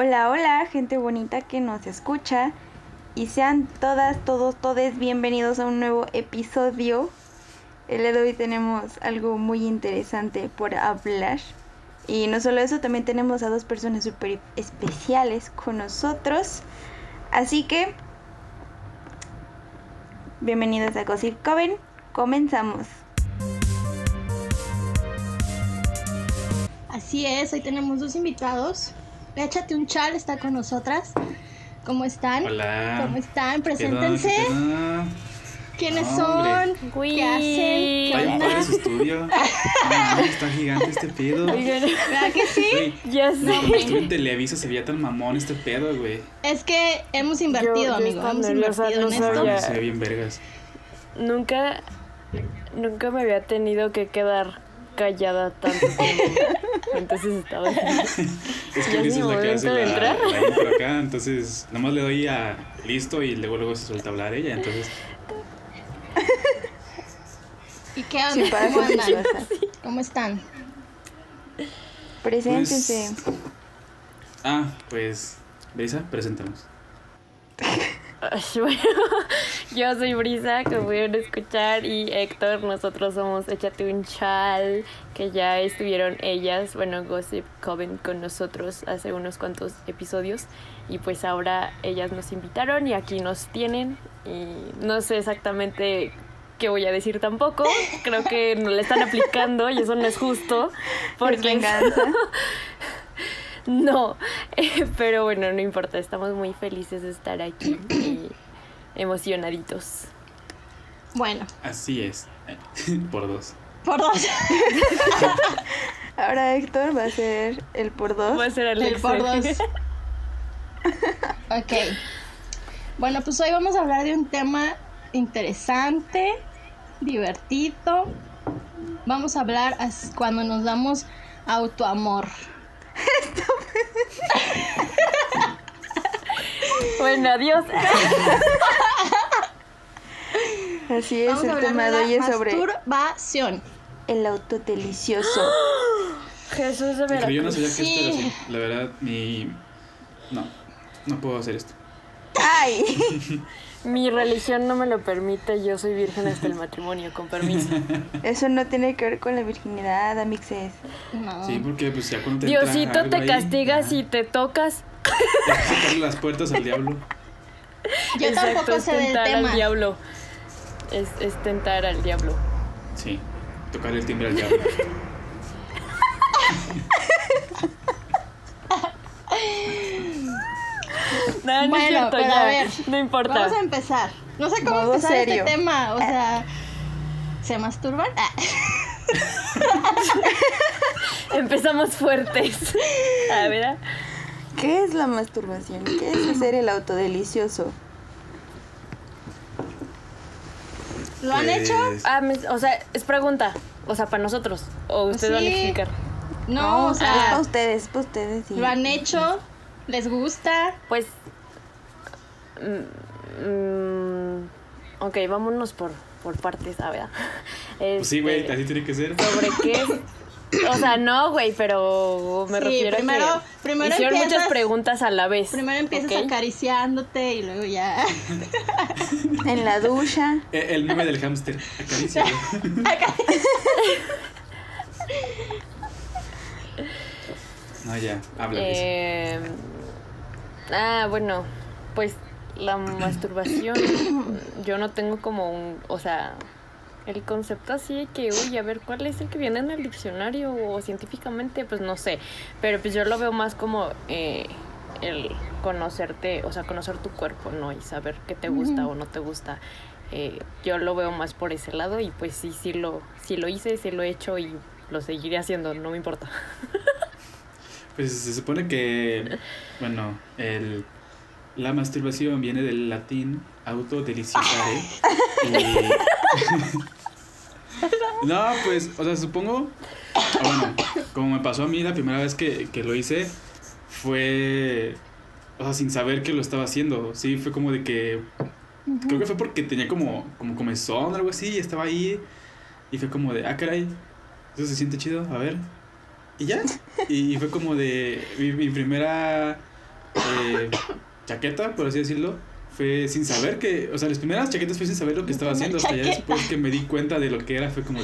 Hola, hola, gente bonita que nos escucha. Y sean todas, todos, todes bienvenidos a un nuevo episodio. El día de hoy tenemos algo muy interesante por hablar. Y no solo eso, también tenemos a dos personas súper especiales con nosotros. Así que, bienvenidos a Gossip Coven. Comenzamos. Así es, hoy tenemos dos invitados. Échate un chal, está con nosotras. ¿Cómo están? Hola. ¿Cómo están? Preséntense. ¿Quiénes No, son? ¿Qué hacen? ¿Qué padre su estudio. No, está gigante este pedo. ¿Verdad que sí? Güey, ya no, sé. cuando estuve en Televisa se veía tan mamón este pedo, güey. Es que hemos invertido, Yo- amigo. Hemos invertido no en esto. sabía. Se ve bien vergas. Nunca, nunca me había tenido que quedar callada tanto tiempo. Entonces estaba. Es que ¿Ya es Luis mi es la que hace momento de la, entrar? la intro acá, entonces nomás le doy a listo y luego luego se suelta a hablar ella, entonces ¿Y qué Sí, onda? para ¿Cómo andan? cosas. ¿Cómo están? Preséntense. Pues- Ah, pues Brisa, presentamos. Bueno, yo soy Brisa, que pudieron escuchar, y Héctor, nosotros somos Échate un chal, que ya estuvieron ellas, bueno, Gossip Coven con nosotros hace unos cuantos episodios, y pues ahora ellas nos invitaron y aquí nos tienen, y no sé exactamente qué voy a decir tampoco, creo que no le están aplicando y eso no es justo, Es porque venganza. no, eh, pero bueno, no importa, estamos muy felices de estar aquí y emocionaditos. Bueno, Así es. Por dos. por dos. Ahora Héctor va a ser el por dos. Va a ser El Alex. por dos. Ok. Bueno, pues hoy vamos a hablar de un tema interesante, divertido. Vamos a hablar cuando nos damos autoamor. Bueno, adiós. Así es, Vamos a el hablar tema de hoy la es sobre masturbación. el auto delicioso. Jesús de Pero yo no Veracruz. sabía que esto era Sí. así. La verdad, mi. No, no puedo hacer esto. ¡Ay! Mi religión no me lo permite, yo soy virgen hasta el matrimonio, con permiso. Eso no tiene que ver con la virginidad, amixes. No. Sí, porque pues ya cuando te Diosito te castiga ya, si te tocas. sacarle las puertas al diablo. Yo Exacto, tampoco es sé del tentar tema. al diablo. Es, es tentar al diablo. Sí, tocar el timbre al diablo. No, no Bueno, es cierto, pero ya. a ver, no importa. Vamos a empezar. No sé cómo Modo empezar serio. este tema. O sea, ¿se masturban? Ah. Empezamos fuertes. A ver. ah. ¿Qué es la masturbación? ¿Qué es hacer el auto delicioso? ¿Lo han Pues, hecho? Ah, me- o sea, es pregunta. O sea, para nosotros. O usted va a explicar. No, o es sea, para ustedes, es para ustedes. sí. ¿lo han hecho? ¿Les gusta? Pues. Mm, mm, ok, vámonos por, por partes, a ver. Pues sí, güey, Este, así tiene que ser. ¿Sobre qué? O sea, no, güey, pero me Sí, refiero primero- a que primero hicieron empiezas- muchas preguntas a la vez. Primero empiezas acariciándote y luego ya. En la ducha. Eh, El meme del hámster. Acaricia. No, ya, habla. Eh, ah, bueno, pues la masturbación, yo no tengo como un, o sea, el concepto así que, uy, a ver, ¿cuál es el que viene en el diccionario o científicamente? Pues no sé, pero pues yo lo veo más como eh, el conocerte, o sea, conocer tu cuerpo, ¿no? Y saber qué te gusta o no te gusta. Eh, yo lo veo más por ese lado y pues sí, sí lo, sí lo hice, sí lo he hecho y lo seguiré haciendo, no me importa. Pues se supone que, bueno, el, la masturbación viene del latín autodeliciosare. y... no, pues, o sea, supongo, o bueno, como me pasó a mí la primera vez que, que lo hice, fue, o sea, sin saber que lo estaba haciendo. Sí, fue como de que, creo que fue porque tenía como, como comezón o algo así, y estaba ahí, y fue como de, ah, caray, eso se siente chido, a ver. Y ya. Y, y fue como de mi, mi primera eh, chaqueta, por así decirlo, fue sin saber que, o sea, las primeras chaquetas fue sin saber lo que estaba haciendo, hasta ya después que me di cuenta de lo que era, fue como...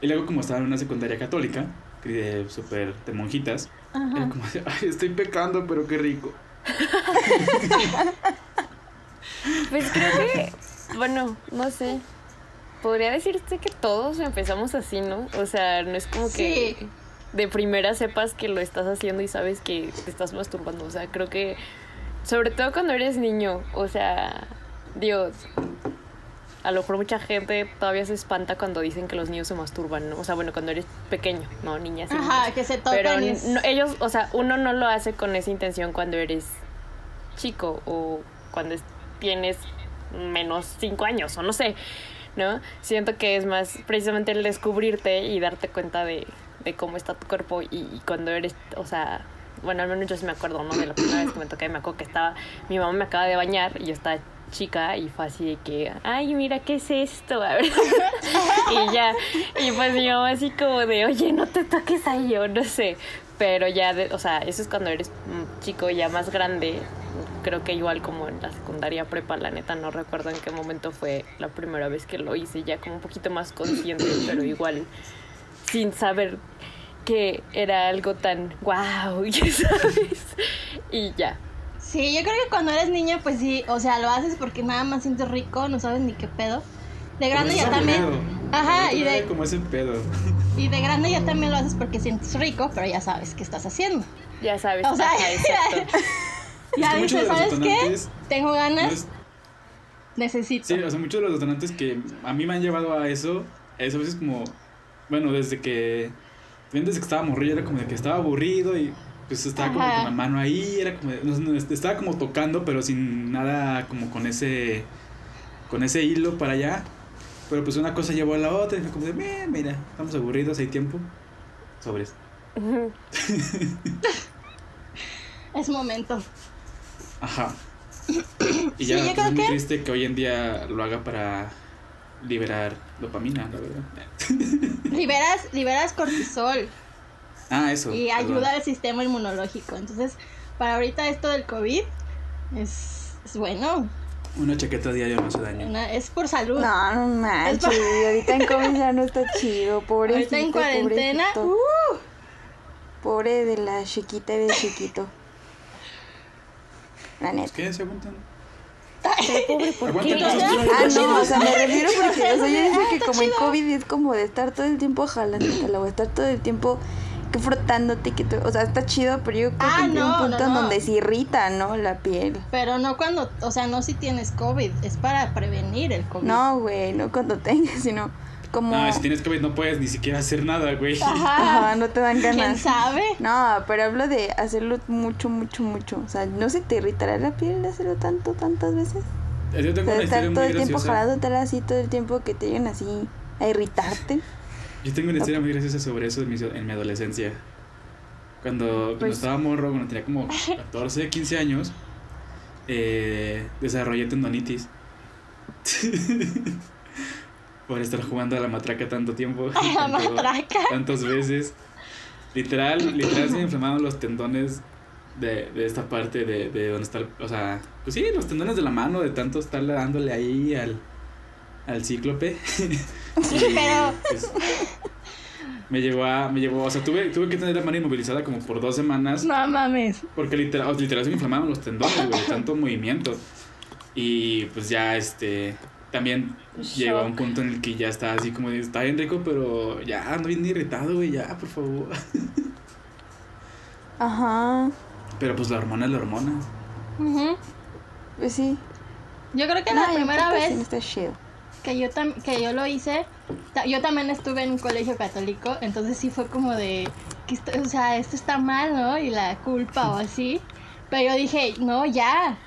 Y luego como estaba en una secundaria católica, que de súper de monjitas, era Ajá. como de, ay, estoy pecando, pero qué rico. Pues creo que, bueno, no sé. Podría decirse que todos empezamos así, ¿no? O sea, no es como que Sí. de primera sepas que lo estás haciendo y sabes que te estás masturbando. O sea, creo que, sobre todo cuando eres niño, o sea, Dios, a lo mejor mucha gente todavía se espanta cuando dicen que los niños se masturban, ¿no? O sea, bueno, cuando eres pequeño, ¿no? Niñas. Ajá, que se tocan Pero es- no- ellos, o sea, uno no lo hace con esa intención cuando eres chico o cuando es- tienes menos cinco años o no sé, ¿no? Siento que es más precisamente el descubrirte y darte cuenta de, de cómo está tu cuerpo y, y cuando eres, o sea, bueno, al menos yo sí me acuerdo, ¿no? De la primera vez que me toqué, me acuerdo que estaba, mi mamá me acaba de bañar y yo estaba chica y fue así de que, ay, mira, ¿qué es esto? A ver. y ya, y pues mi mamá así como de, oye, no te toques ahí, yo no sé. Pero ya, o sea, eso es cuando eres chico ya más grande. Creo que igual como en la secundaria prepa, la neta, no recuerdo en qué momento fue la primera vez que lo hice, ya como un poquito más consciente, pero igual sin saber que era algo tan wow, ya sabes. Y ya. Sí, yo creo que cuando eres niño, pues sí, o sea, lo haces porque nada más sientes rico, no sabes ni qué pedo. De grande ya también. pedo. Ajá, y de, Como ese pedo. y de grande ya también lo haces porque sientes rico, pero ya sabes qué estás haciendo. Ya sabes. O sea, ajá, exacto. Ya que muchos dices, ¿sabes qué? Tengo No ganas, es- necesito. Sí, o sea, muchos de los detonantes que a mí me han llevado a eso, es a veces como, bueno, desde que, desde que estaba morrillo era como de que estaba aburrido y pues estaba como con la mano ahí, era como, de- no, no, estaba como tocando, pero sin nada como con ese, con ese hilo para allá. Pero pues una cosa llevó a la otra y fue como de, "Meh, mira, estamos aburridos, hay tiempo. Sobres. Es momento. Ajá. Y ya pues, es muy que- triste que hoy en día lo haga para liberar dopamina, la verdad. Liberas, liberas cortisol Ah, eso. y perdón. ayuda al sistema inmunológico. Entonces, para ahorita esto del COVID es, es bueno. Una chaqueta diaria no hace daño. Una- es por salud. No, no manches. Ahorita en COVID ya no está chido. Pobrecito. ahorita en cuarentena. uh, Pobre de la chiquita y de chiquito. La Pues, neta. ¿Qué? ¿Se aguantan? Pobre, ¿por qué? Ah, no, o sea, me refiero porque, o sea, yo Ah, que como en chido. COVID es como de estar todo el tiempo jalando, o estar todo el tiempo que frotándote, que te- o sea, está chido, pero yo creo Ah, que llega no, un punto no, en no. donde se irrita, ¿no? La piel. pero no cuando, o sea, no si tienes COVID, es para prevenir el COVID. No, güey, no cuando tengas, sino como... No, si tienes COVID no puedes ni siquiera hacer nada, güey. Ajá. Ajá, no te dan ¿Quién ganas. sabe? No, pero hablo de hacerlo mucho, mucho, mucho. O sea, ¿no se te irritará la piel de hacerlo tanto, tantas veces? Yo O tengo sea, una estar historia todo muy el tiempo graciosa. jalándotela así, todo el tiempo que te lleguen así a irritarte. Yo tengo una historia muy graciosa sobre eso en mi, en mi adolescencia. Cuando, cuando Pues- estaba morro, cuando tenía como 14, 15 años, eh, desarrollé tendonitis. Por estar jugando a la matraca tanto tiempo. A la tanto- matraca. Tantas veces. Literal, literal se me inflamaron los tendones de, de esta parte de, de donde está el, O sea, pues sí, los tendones de la mano, de tanto estarle dándole ahí al, al cíclope. Y, Pero- pues, me llevó a. Me llevó, o sea, tuve, tuve que tener la mano inmovilizada como por dos semanas. No mames. Porque literal, literal se me inflamaron los tendones, güey, de tanto movimiento. Y pues ya, este. También llegó a un punto en el que ya estaba así como de, está bien rico, pero ya ando bien irritado, güey, ya, por favor. Ajá, Pero pues la hormona es la hormona. Ujú. pues sí. Yo creo que No, la primera vez que yo, tam- que yo lo hice, ta- yo también estuve en un colegio católico, entonces sí fue como de, que esto, o sea, esto está mal, ¿no? Y la culpa o así. Pero yo dije, no, ya,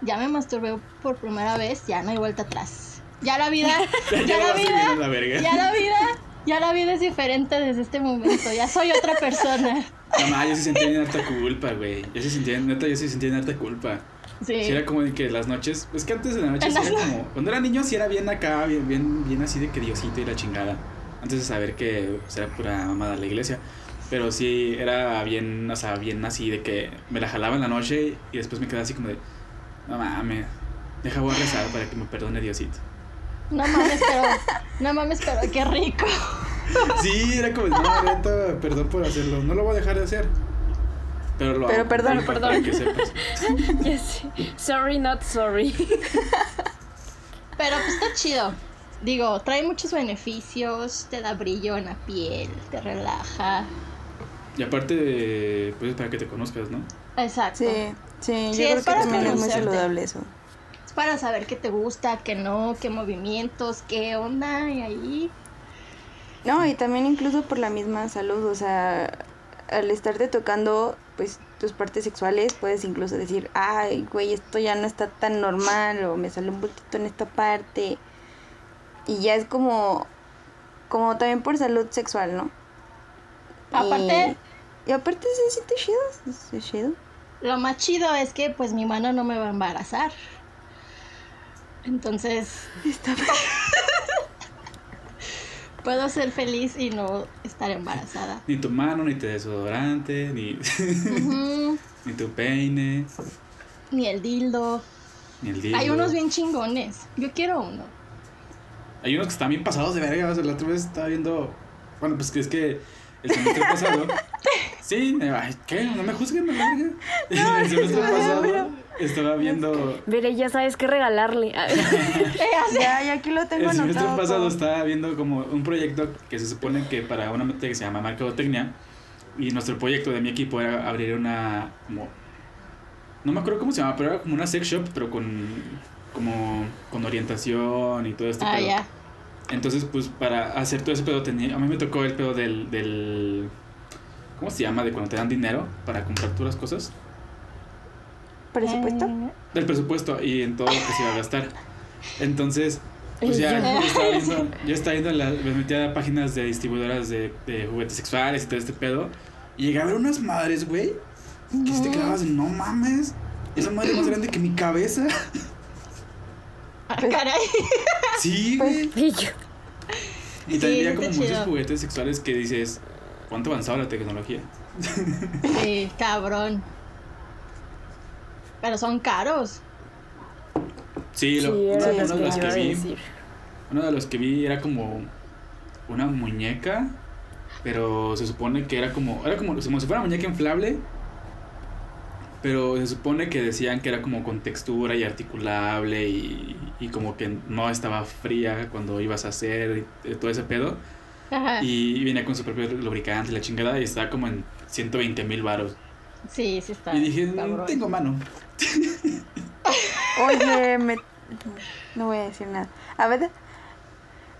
ya me masturbé por primera vez, ya no hay vuelta atrás. Ya la vida, ya la en vida, la ya la vida, ya la vida es diferente desde este momento, ya soy otra persona. Mamá, yo sí sentía bien harta culpa, güey. Yo sí sentía, neta, yo sí sentía bien harta culpa. Sí. Sí, era como de que las noches, es que antes de la noche En sí era como, cuando era niño sí era bien acá, bien, bien, bien así de que Diosito y la chingada. Antes de saber que pues, era pura mamada la iglesia. Pero sí, era bien, o sea, bien así de que me la jalaba en la noche y después me quedaba así como de, no mames, deja voy a rezar para que me perdone Diosito. No mames, pero. No mames, pero qué rico. Sí, era como, no, neta, perdón por hacerlo, no lo voy a dejar de hacer. Pero lo Pero hago, perdón, para perdón. que sepas. Ya sé. Sorry, not sorry. Pero pues está chido. Digo, trae muchos beneficios, te da brillo en la piel, te relaja. Y aparte, pues para que te conozcas, ¿no? Exacto. Sí, sí, Sí, yo es creo que también es muy saludable eso. Para saber qué te gusta, qué no, qué movimientos, qué onda, y ahí. No, y también incluso por la misma salud, o sea, al estarte tocando, pues tus partes sexuales, puedes incluso decir, ay, güey, esto ya no está tan normal, o me sale un bultito en esta parte. Y ya es como, como también por salud sexual, ¿no? Aparte, Y, y aparte se siente chido, se siente chido. lo más chido es que pues mi mano no me va a embarazar. Entonces, Está puedo ser feliz y no estar embarazada. Ni tu mano, ni tu desodorante, ni, ni tu peine, Ni el dildo. ni el dildo. Hay unos bien chingones. Yo quiero uno. Hay unos que están bien pasados de verga. O sea, la otra vez estaba viendo. Bueno, pues que es que el semestre pasado. Sí, ay, ¿qué? No me juzguen, me verga. el semestre no, pasado pero- estaba viendo. Veré, ya sabes qué regalarle. Ya, ya aquí lo tengo El semestre anotado. pasado Pau. estaba viendo como un proyecto que se supone que para una materia que se llama Mercadotecnia. Y nuestro proyecto de mi equipo era abrir una. Como, no me acuerdo cómo se llama, pero era como una sex shop, pero con. Como con orientación y todo este Ah, ya. Entonces, pues para hacer todo ese pedo, tenía, a mí me tocó el pedo del, del. ¿Cómo se llama? De cuando te dan dinero para comprar tú las cosas. ¿Presupuesto? Eh, Del presupuesto y en todo lo que se iba a gastar. Entonces, pues ya yo- estaba viendo, yo estaba viendo la, me metía a páginas de distribuidoras de, de juguetes sexuales y todo este pedo. Y llegué a ver unas madres, güey, que si te quedabas, no mames, esa madre es más grande que mi cabeza. ah, caray. Sí, Pues, güey. Yo, Y Sí, también como muchos chido. juguetes sexuales que dices, ¿cuánto avanzaba la tecnología? Sí, cabrón. Pero son caros. Sí, lo, sí, uno de que los que a vi, decir. uno de los que vi era como una muñeca, pero se supone que era como, era como, como si fuera una muñeca inflable, pero se supone que decían que era como con textura y articulable y, y como que no estaba fría cuando ibas a hacer y todo ese pedo. Ajá. Y venía con su propio lubricante y la chingada y estaba como en 120 mil baros. Sí, sí está. Y dije, "Mm, cabrón. tengo mano. Oye, me... no voy a decir nada. A ver,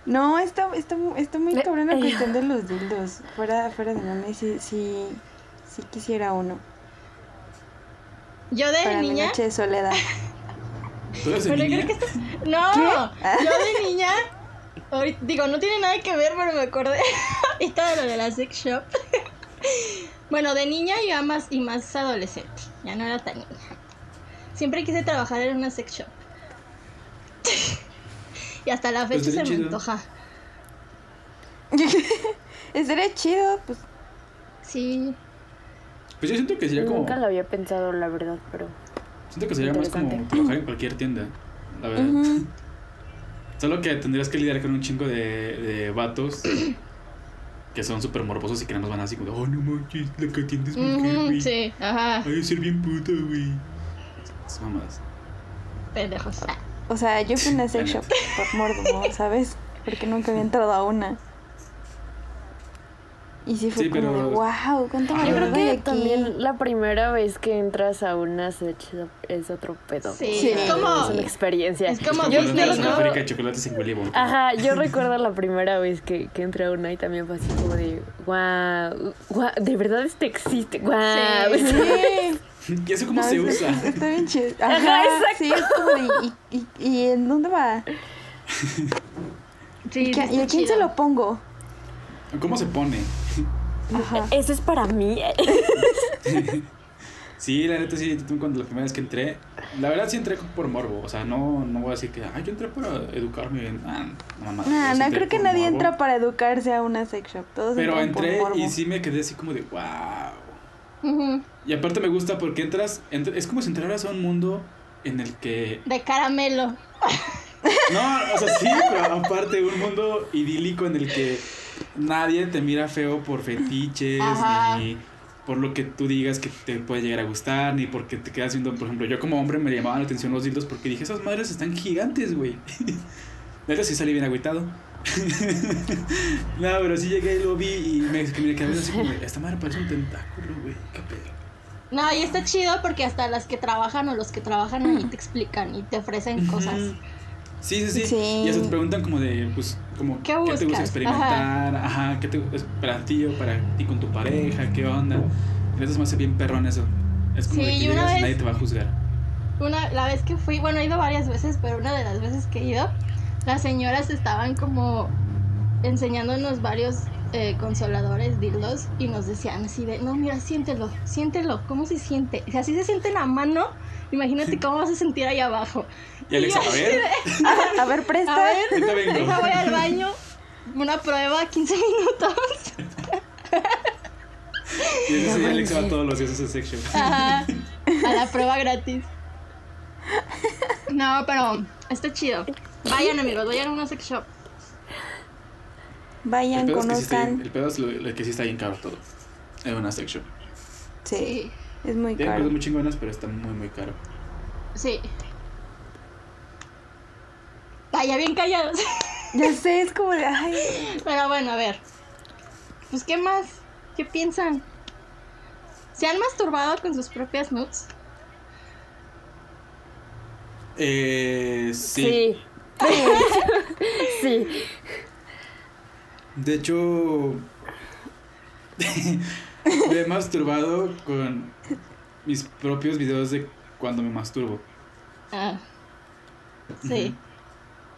no, está, está, está muy Le- cabrón la ay. cuestión de los dildos. Fuera, fuera de mame, sí, sí, sí quisiera uno. Yo Para de mi niña. noche de soledad. ¿Tú eres de Pero niña? creo que está- No, yo de niña. ahorita- digo, no tiene nada que ver, pero me acordé ahorita de lo de la sex shop. bueno, de niña ya más y más adolescente. Ya no era tan niña. Siempre quise trabajar en una sex shop. y hasta la Pues fecha se me antoja. Estaría chido, pues. Sí. Pues yo siento que sería como... Nunca lo había pensado, la verdad, pero. Siento que sería más como trabajar en cualquier tienda, la verdad. Solo que tendrías que lidiar con un chingo de, de vatos que son súper morbosos y que nada más van así como, oh no manches, la que atiende es mujer, güey. sí, ajá. Ay, ser bien puta, güey. Esas mamadas. Pendejos. O sea, yo fui a una sex shop por morbo, ¿sabes? Porque nunca había entrado a una. Y sí fue Sí, como pero- de, wow, ¿cuánto me Yo creo que aquí? también la primera vez que entras a una shop es otro pedo. Sí, Sí. es como. Es una experiencia. Es como Yo, yo, Disney, yo a la ¿no? fábrica de chocolates en Willy Wonka. Ajá, yo recuerdo la primera vez que, que entré a una y también fue así como de, wow, wow de verdad este existe, wow. Sí. Sí. ¿Y eso cómo No, se usa? Está bien chido. Ajá, Ajá, exacto. Sí, es como de, ¿y, y, y en dónde va? Sí, ¿Y, y a quién chido. se lo pongo? ¿Cómo se pone? Ajá. Eso es para mí. Sí, la neta sí, cuando la primera vez que entré, la verdad sí entré por morbo, o sea, no, no voy a decir que, ay, yo entré para educarme, ah, no. Nah, no entré creo que nadie morbo. entra para educarse a una sex shop. Todos Pero por entré morbo. y sí me quedé así como de, wow. Y aparte me gusta porque entras, entr- es como si entraras a un mundo en el que De caramelo. No, o sea, sí, pero aparte un mundo idílico en el que nadie te mira feo por fetiches, Ajá. ni por lo que tú digas que te puede llegar a gustar, ni porque te quedas viendo, por ejemplo, yo como hombre me llamaban la atención los dildos porque dije, esas madres están gigantes, güey. Neta sí salí bien agüitado. no, pero sí llegué y lo vi y me, que me quedé así como, esta madre parece un tentáculo, güey, qué pedo. No, y está chido porque hasta las que trabajan o los que trabajan ahí te explican y te ofrecen cosas. Sí, sí, sí, Sí. Y hasta te preguntan como de, pues, como, ¿Qué te buscas? gusta experimentar? Ajá, ¿qué te es para ti o para ti con tu pareja? ¿Qué onda? Entonces me hace bien perrón eso. Es como Sí, de que y llegas y vez- nadie te va a juzgar. Una, la vez que fui, bueno, he ido varias veces, pero una de las veces que he ido, las señoras estaban como enseñándonos varios eh, consoladores, dildos, y nos decían así de, no, mira, siéntelo, siéntelo, ¿cómo se siente? Si así se siente en la mano, imagínate cómo vas a sentir ahí abajo. Y Alexa, yo a ver, A ver, presta. A ver, deja voy al baño, una prueba, 15 minutos. Y eso sí, Alexa va todos los días a ese section. Ajá, a la prueba gratis. No, pero está chido. Vayan amigos, vayan a una sex shop. El Vayan, pedo, es que sí está, conozcan. el pedo es lo, lo que sí está bien caro todo. En una section. Sí, Sí, es muy Tienen caro. cosas muy chingonas, pero está muy, muy caro. sí. Vaya, bien callados. Ya sé, es como de, ay, Pero bueno, a ver. Pues, ¿qué más? ¿Qué piensan? ¿Se han masturbado con sus propias nudes? Eh, sí. Sí. Sí. De hecho, me he masturbado con mis propios videos de cuando me masturbo. Ah. Sí.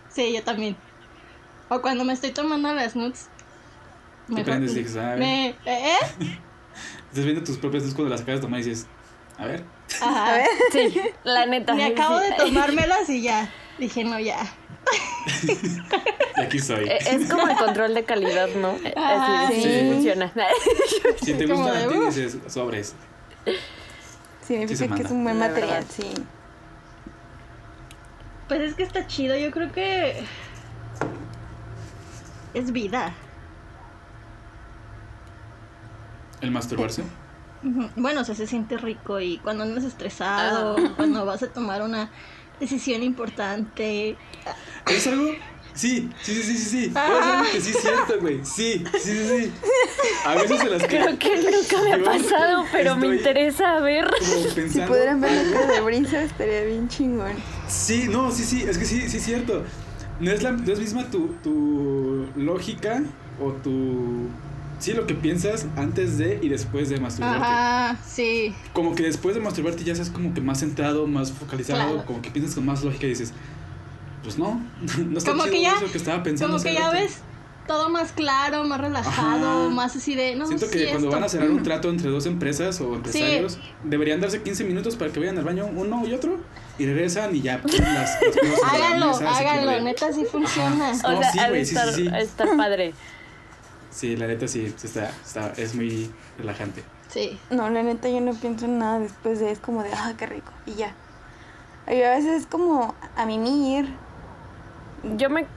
Sí, yo también. O cuando me estoy tomando las nudes. Te mejor- prendes y dices, a ver. me, ¿Eh? Estás viendo tus propias luces cuando las acabas de tomar y dices, a ver. Ajá. Sí, la neta. Me acabo sí. de tomármelas y ya. Dije, no, ya. Y aquí soy. Eh, Es como el control de calidad, ¿no? Así, sí. sí funciona. si te gusta a dices, sobres. Significa Sí que es un buen La material, verdad. sí. Pues es que está chido, yo creo que es vida. El masturbarse. Bueno, o sea, se siente rico y cuando andas estresado, Ah. cuando vas a tomar una decisión importante. ¿Es algo? Sí, sí, sí, sí, sí, sí. Ah. Es algo que sí es cierto, güey. Sí, sí, sí, sí. A veces se las Creo que nunca me ha pasado, pero me interesa ver. Si pudieran ver la cara de Brisa, estaría bien chingón. Sí, no, sí, sí, es que sí, sí es cierto. No es la no es misma tu, tu lógica o tu... Sí, lo que piensas antes de y después de masturbarte. Ajá, sí. Como que después de masturbarte ya estás como que más centrado, más focalizado, Claro. como que piensas con más lógica y dices, pues no, no está Como chido que ya- eso que estaba pensando. Como que ya rato". ves todo más claro, más relajado, Ajá. más así de, no, Siento sí, que cuando esto. van a cerrar un trato entre dos empresas o empresarios, Sí. deberían darse 15 minutos para que vayan al baño uno y otro y regresan y ya ponen las, las sobre la Háganlo, háganlo, de- neta sí funciona. No, O sea, sí, sí, estar, estar padre. Sí, la neta sí, sí está, está, es muy relajante. Sí. No, la neta yo no pienso en nada después de es como de, ah, qué rico, y ya. Y a veces es como a mimir. Yo me.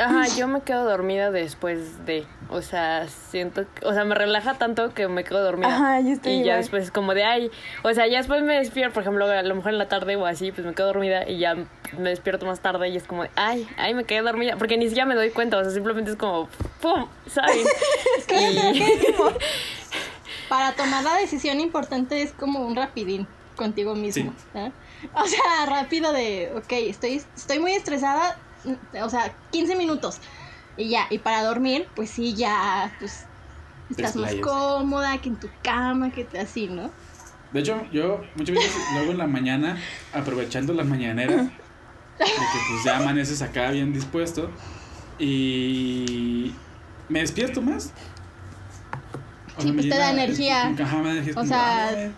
Ajá, yo me quedo dormida después de. O sea, siento. que- O sea, me relaja tanto que me quedo dormida. Ajá, yo estoy Y ya después es como de, ay. O sea, ya después me despierto, por ejemplo, a lo mejor en la tarde o así, pues me quedo dormida y ya me despierto más tarde y es como, de, ay, ay, me quedé dormida. Porque ni siquiera me doy cuenta, o sea, simplemente es como, ¡pum! ¿Saben? y, Para tomar la decisión importante es como un rapidín contigo mismo. ¿eh? O sea, rápido de, ok, estoy, estoy muy estresada, o sea, 15 minutos. Y ya, y para dormir, pues sí, ya, pues estás más cómoda que en tu cama, que te así, ¿no? De hecho, yo muchas veces lo hago en la mañana, aprovechando la mañanera, de que pues ya amaneces acá bien dispuesto y me despierto más. O Sí, pues te da energía. Ajá, me da energía, O como, sea, ah.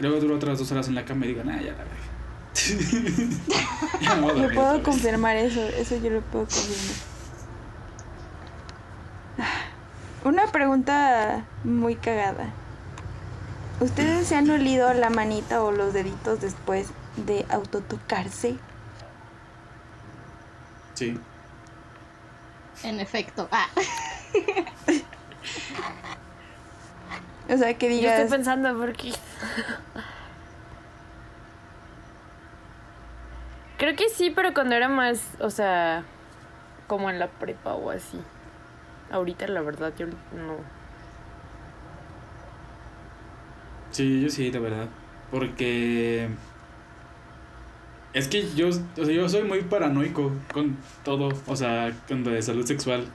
Luego duro otras dos horas en la cama y digo, nah, ya la verga. Yo dormir puedo confirmar eso, eso yo lo puedo confirmar. Ah, Una pregunta muy cagada. ¿Ustedes se han olido la manita o los deditos después de autotocarse? Sí. En efecto. Ah. O sea, que Yo digas, estoy pensando porque... Creo que sí, pero cuando era más, o sea, como en la prepa o así. Ahorita la verdad yo no. Sí, yo sí, de verdad. Porque. Es que yo, o sea, yo soy muy paranoico con todo, o sea, con lo de salud sexual.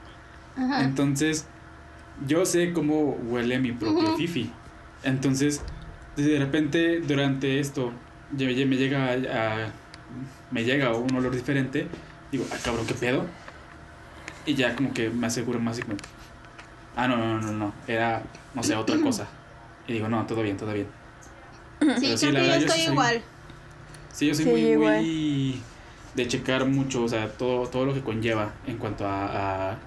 Ajá. Entonces, yo sé cómo huele mi propio fifi. Entonces, de repente, durante esto, ya- ya me llega a, a- me llega un olor diferente. Digo, ah, cabrón, ¿qué pedo? Y ya como que me aseguro más y como, ah, no, no, no, no, era, no sé, otra cosa. Y digo, no, todo bien, todo bien. Sí, Pero sí, la yo verdad, yo estoy sí soy- igual. Sí, yo soy Sí, muy, igual. muy de checar mucho, o sea, todo, todo lo que conlleva en cuanto a, a,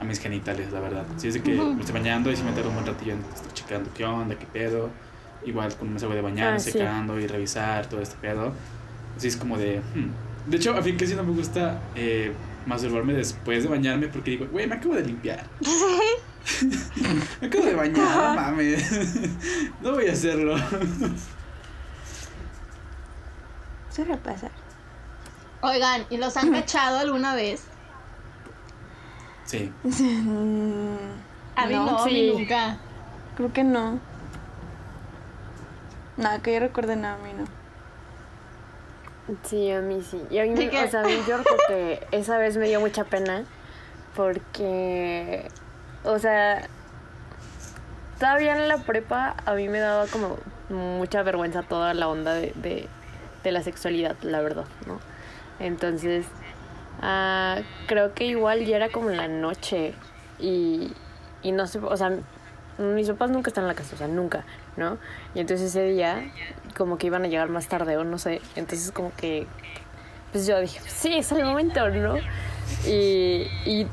a mis genitales, la verdad. Si es de que Ujú. me estoy bañando y si me tardo un buen ratillo en estar checando qué onda, qué pedo. Igual cuando me salgo de bañar, Ah, sí. secando y revisar todo este pedo. Así es como de... hmm. De hecho, a fin que sí no me gusta eh, masturbarme después de bañarme porque digo, güey, me acabo de limpiar. me acabo de bañar, no mames. no voy a hacerlo. suele pasar. Oigan, ¿y los han cachado alguna vez? Sí. Mm, A mí no, a mí Sí. nunca. Creo que no. Nada, que yo recuerde nada, a mí no. Sí, a mí sí. Y a mí, o sea, a mí yo creo que esa vez me dio mucha pena porque, o sea, todavía en la prepa a mí me daba como mucha vergüenza toda la onda de, de, de la sexualidad, la verdad, ¿no? Entonces, ah, creo que igual ya era como en la noche y, y no sé, o sea, mis papás nunca están en la casa, o sea, nunca, ¿no? Y entonces ese día como que iban a llegar más tarde o no sé, entonces como que pues yo dije, sí, es el momento, ¿no? Y,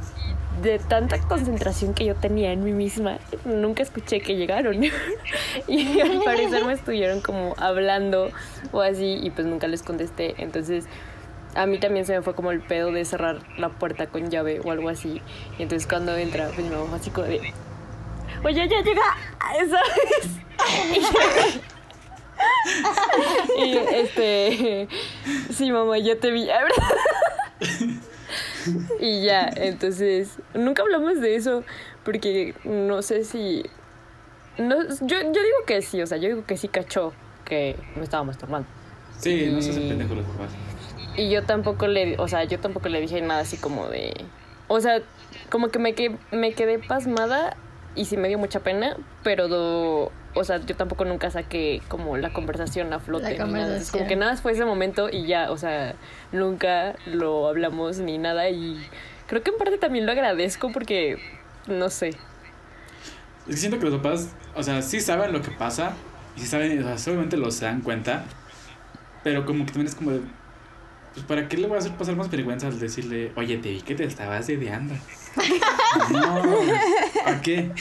de tanta concentración que yo tenía en mí misma, nunca escuché que llegaron. y al parecer me estuvieron como hablando o así y pues nunca les contesté. Entonces a mí también se me fue como el pedo de cerrar la puerta con llave o algo así. Y entonces cuando entra, pues mi mamá así como de, oye, ya llega, ¿sabes? y este, sí, mamá, ya te vi, y ya, entonces, nunca hablamos de eso porque no sé si... No, yo, yo digo que sí, o sea, yo digo que sí cachó que me estaba masturbando. Sí, no se hacen Y- pendejos los papás. Y yo tampoco le, o sea, yo tampoco le dije nada así como de, o sea, como que me, que, me quedé pasmada y sí me dio mucha pena, pero, do- o sea, yo tampoco nunca saqué como la conversación a flote. La ni nada. Como conversación. que nada más fue ese momento y ya, o sea, nunca lo hablamos ni nada y creo que en parte también lo agradezco porque, no sé. Es que siento que los papás, o sea, sí saben lo que pasa y sí saben, o sea, seguramente lo se dan cuenta, pero como que también es como de, pues ¿para qué le voy a hacer pasar más vergüenza al decirle, oye, te vi que te estabas dedeando? no, ¿para qué?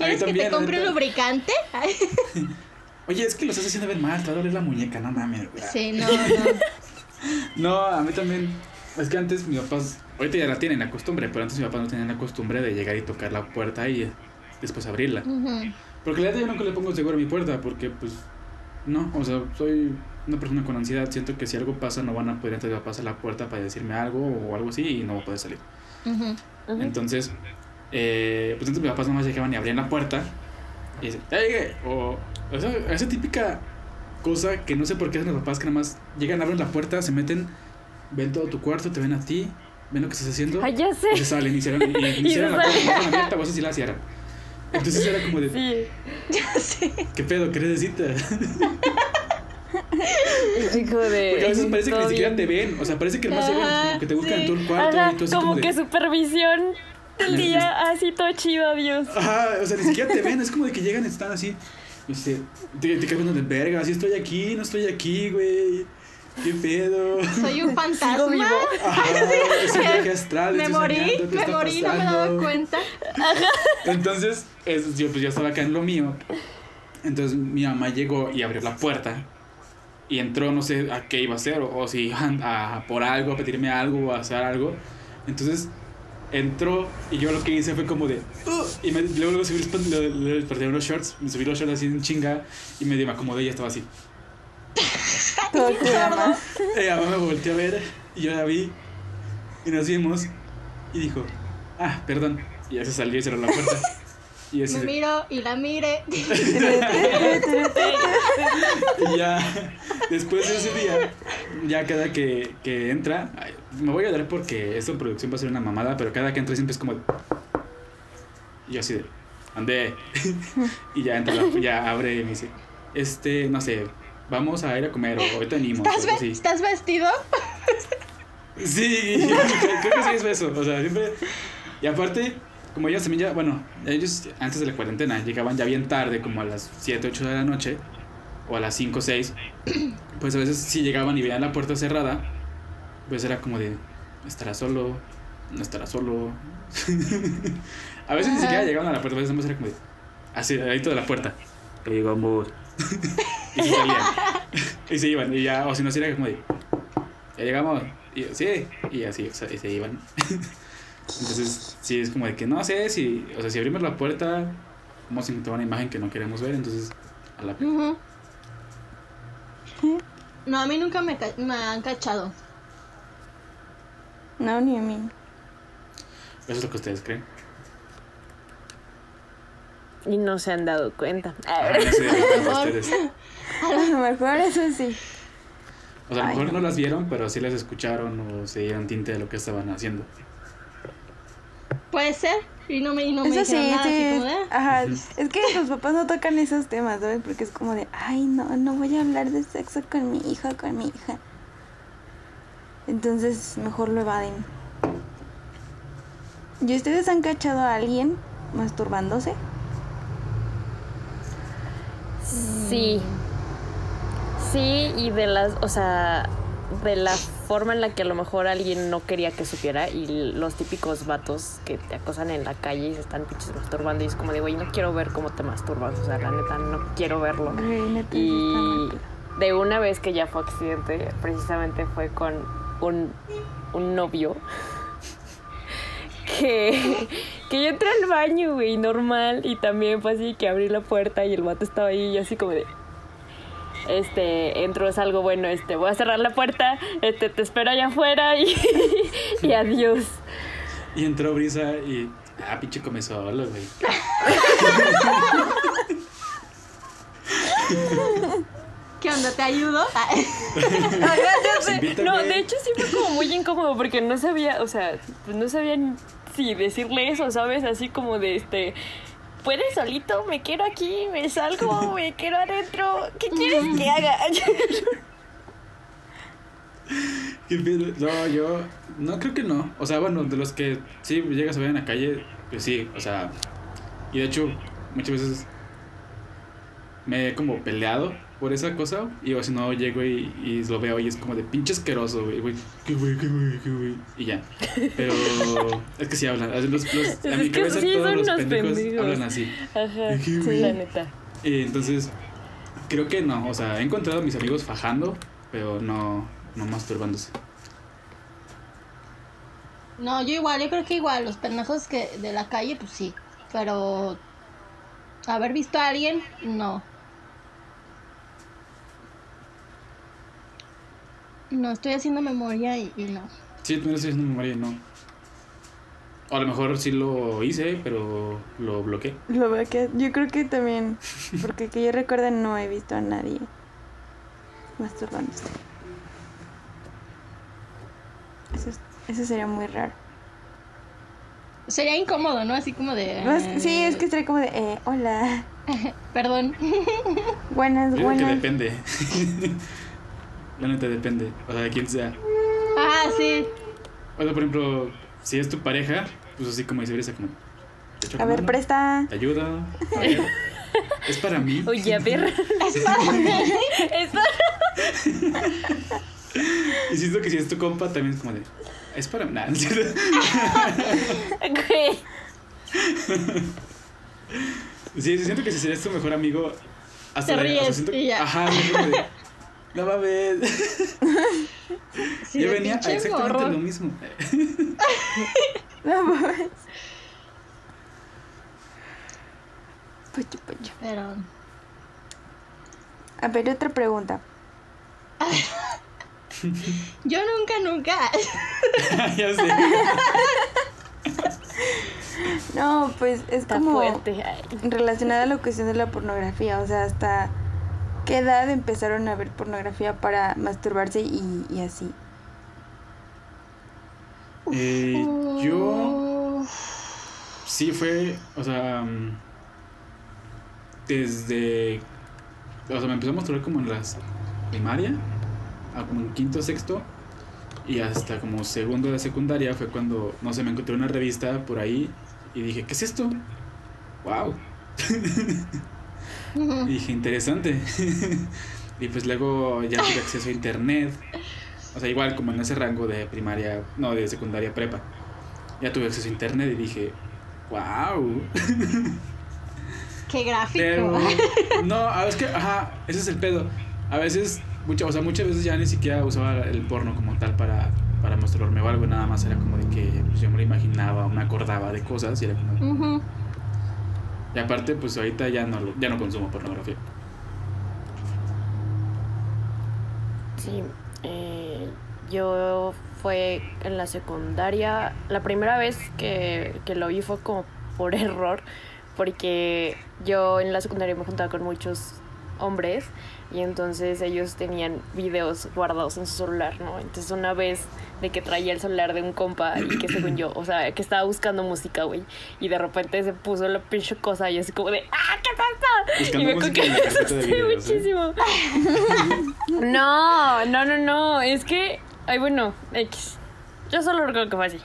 A mí ¿Quieres que te compre un lubricante? Oye, es que lo estás haciendo ver mal, te va a doler la muñeca, no mames. sí, no, no. No, a mí también. Es que antes mis papás, ahorita ya la tienen la costumbre, pero antes mis papás no tenían la costumbre de llegar y tocar la puerta y después abrirla. Porque la verdad yo nunca le pongo seguro a mi puerta, porque pues no, o sea, soy una persona con ansiedad, siento que si algo pasa no van a poder entrar a la puerta para decirme algo o algo así y no voy a poder salir. Ujú. Ujú. Entonces, eh, pues antes mis papás nomás llegaban y abrían la puerta y dicen, ¡ya llegué! O esa, esa típica cosa que no sé por qué hacen los papás que nada más llegan, abren la puerta, se meten, ven todo tu cuarto, te ven a ti, ven lo que estás haciendo Ay, ya sé. y se salen y cierran, y, y Y cierran la puerta, salen. la dejan abierta o eso sí la cierran. Entonces era como de, Sí. Ya sé. ¿qué pedo? ¿Qué necesitas? Chico de... Porque a veces parece que ni todo siquiera bien. te ven, o sea, parece que además Ajá, llegan como que te buscan en sí. todo el cuarto Ajá, y tú así como, que supervisión del día así todo chido, adiós. Ajá, o sea, ni siquiera te ven, es como de que llegan y están así. Dice, te, te viendo de verga, si estoy aquí, no estoy aquí, güey. ¿Qué pedo? Soy un fantasma. Sigo vivo. Ajá, es un viaje astral. Me morí, soñando, ¿qué me morí, no me daba cuenta. Entonces, es- yo, pues, yo estaba acá en lo mío. Entonces mi mamá llegó y abrió la puerta. Y entró, no sé a qué iba a hacer, o, o si iban a por algo, a pedirme algo o a hacer algo. Entonces entró y yo lo que hice fue como de. "Uh", y me, luego, luego subí los, los shorts, me subí los shorts así en chinga y medio me acomodé y ya estaba así. Ella me volteó a ver y yo la vi y nos vimos y dijo, ah, perdón. Y ya se salió y cerró la puerta. Y así Me miro y la mire. Y ya, después de ese día, ya cada que, que entra, me voy a dar porque esto en producción va a ser una mamada, pero cada que entra siempre es como. Y yo así de, andé. y ya entra, la- ya abre y me dice, este, no sé, vamos a ir a comer o ahorita venimos. o ¿Estás, algo ve- así. ¿Estás vestido? Sí, creo que sí es eso. O sea, siempre. Y aparte, como ellos también ya, bueno, ellos antes de la cuarentena llegaban ya bien tarde, como a las 7, 8 de la noche, o a las 5, 6. Pues a veces si llegaban y veían la puerta cerrada, pues era como de, ¿estará solo? ¿No estará solo? a veces ni Ajá. siquiera llegaban a la puerta, a veces era como de, así, al ladito de la puerta. Llegamos. y se salían. y se iban, y ya, o si no, si era como de, ya llegamos. Y sí, y así, y se iban. entonces, sí, es como de que no sé si, o sea, si abrimos la puerta, vamos a encontrar una imagen que no queremos ver, entonces, a la Ujú. No, a mí nunca me, ca- me han cachado. No, ni a mí. Eso es lo que ustedes creen. Y no se han dado cuenta. Ah, no sé, a ustedes. A lo mejor eso sí. O sea, a lo Ay, mejor no. no las vieron, pero sí las escucharon o se dieron tinte de lo que estaban haciendo. Puede ser. Y no me, y no me Eso dijeron sí, nada, así sí. como de, "Ah". Ajá. Es que los papás no tocan esos temas, ¿sabes? Porque es como de, ay, no, no voy a hablar de sexo con mi hijo o con mi hija. Entonces, mejor lo evaden. ¿Y ustedes han cachado a alguien masturbándose? Sí. Sí, y de las, o sea, de la forma en la que a lo mejor alguien no quería que supiera y los típicos vatos que te acosan en la calle y se están pinches masturbando y es como de, güey, no quiero ver cómo te masturbas, o sea, la neta, no quiero verlo. Y de una vez que ya fue accidente, precisamente fue con un, un novio que, que yo entré al baño, güey, normal, y también fue así que abrí la puerta y el vato estaba ahí y yo así como de... Este, entro, es algo bueno, este, voy a cerrar la puerta, este, te espero allá afuera y, y adiós. Y entró Brisa y. Ah, pinche come solo, güey. ¿Qué onda? ¿Te ayudo? No, de hecho sí fue como muy incómodo porque no sabía, o sea, pues no sabía ni si decirle eso, ¿sabes? Así como de este, ¿puedes solito? Me quiero aquí, me salgo, me quiero adentro. ¿Qué quieres que haga? No, yo. No, creo que no. O sea, bueno, de los que sí llegas a ver en la calle, pues sí, o sea. Y de hecho, muchas veces me he como peleado por esa cosa. Y o si no, llego y, y lo veo y es como de pinche asqueroso, güey. güey, Qué güey, qué güey, qué güey. Y ya. Pero es que sí hablan. Los, los- a mi Es que cabeza sí, todos son los unos pendejos pendejos. hablan así. Ajá, Qué güey. la neta. Y entonces, creo que no. O sea, he encontrado a mis amigos fajando, pero no, no masturbándose. No, yo igual, yo creo que igual, los pendejos que de la calle, pues sí. Pero haber visto a alguien, no. No, estoy haciendo memoria y, y no. Sí, tú no estoy haciendo memoria, no. O a lo mejor sí lo hice, pero lo bloqueé. Lo veo que yo creo que también, porque que yo recuerde no he visto a nadie masturbándose. Eso, es- eso sería muy raro. Sería incómodo, ¿no? Así como de... No, es- sí, es que estaría como de, eh, hola, Perdón. buenas, Yo digo que buenas. depende. La neta depende. O sea, de quién sea. Ah, sí. O sea, por ejemplo, si es tu pareja, pues así como dice Brisa, como. "Te echo la A ver, mano, presta. Te ayuda. A ver. Es para mí. Oye, a ver. Es para mí. Es para- Y siento que si es tu compa, también es como de. Es para mí. Nah, ¿no. Sí, sí, siento que si serías tu mejor amigo. Hasta Te la- ríes siento- y ya. Ajá, de. No mames. Sí, Yo venía a exactamente morro. lo mismo. No mames. Pucho, pucho. Pero. A ver, otra pregunta. Yo nunca, nunca. ya sé. No, pues es Está como fuerte. Relacionada a la cuestión de la pornografía. O sea, hasta qué edad empezaron a ver pornografía para masturbarse y, y así. Eh, yo. Sí, fue. O sea. mm, Desde. O sea, me empezó a mostrar como en las primaria. a como en quinto, sexto. Y hasta como segundo de secundaria fue cuando, no sé, me encontré una revista por ahí y dije, ¿qué es esto? ¡Wow! Y dije, interesante. y pues luego ya tuve acceso a internet. O sea, igual como en ese rango de primaria, no, de secundaria prepa. Ya tuve acceso a internet y dije, wow. Qué gráfico. Pero no, a veces que, ajá, ese es el pedo. A veces, mucha, o sea, muchas veces ya ni siquiera usaba el porno como tal para, para mostrarme o algo, nada más era como de que pues, yo me lo imaginaba o me acordaba de cosas y era como... Y aparte, pues ahorita ya no, ya no consumo pornografía. Sí, eh, yo fue en la secundaria. La primera vez que, que lo vi fue como por error, porque yo en la secundaria me juntaba con muchos hombres y entonces ellos tenían videos guardados en su celular, ¿no? Entonces una vez de que traía el celular de un compa y que según yo, o sea, que estaba buscando música, güey, y de repente se puso la pinche cosa y así como de, ¡ah, qué pasa! Y me que me asusté videos, ¿eh? muchísimo. No, no, no, no. Es que, ay, bueno, X. Yo solo recuerdo que fue así.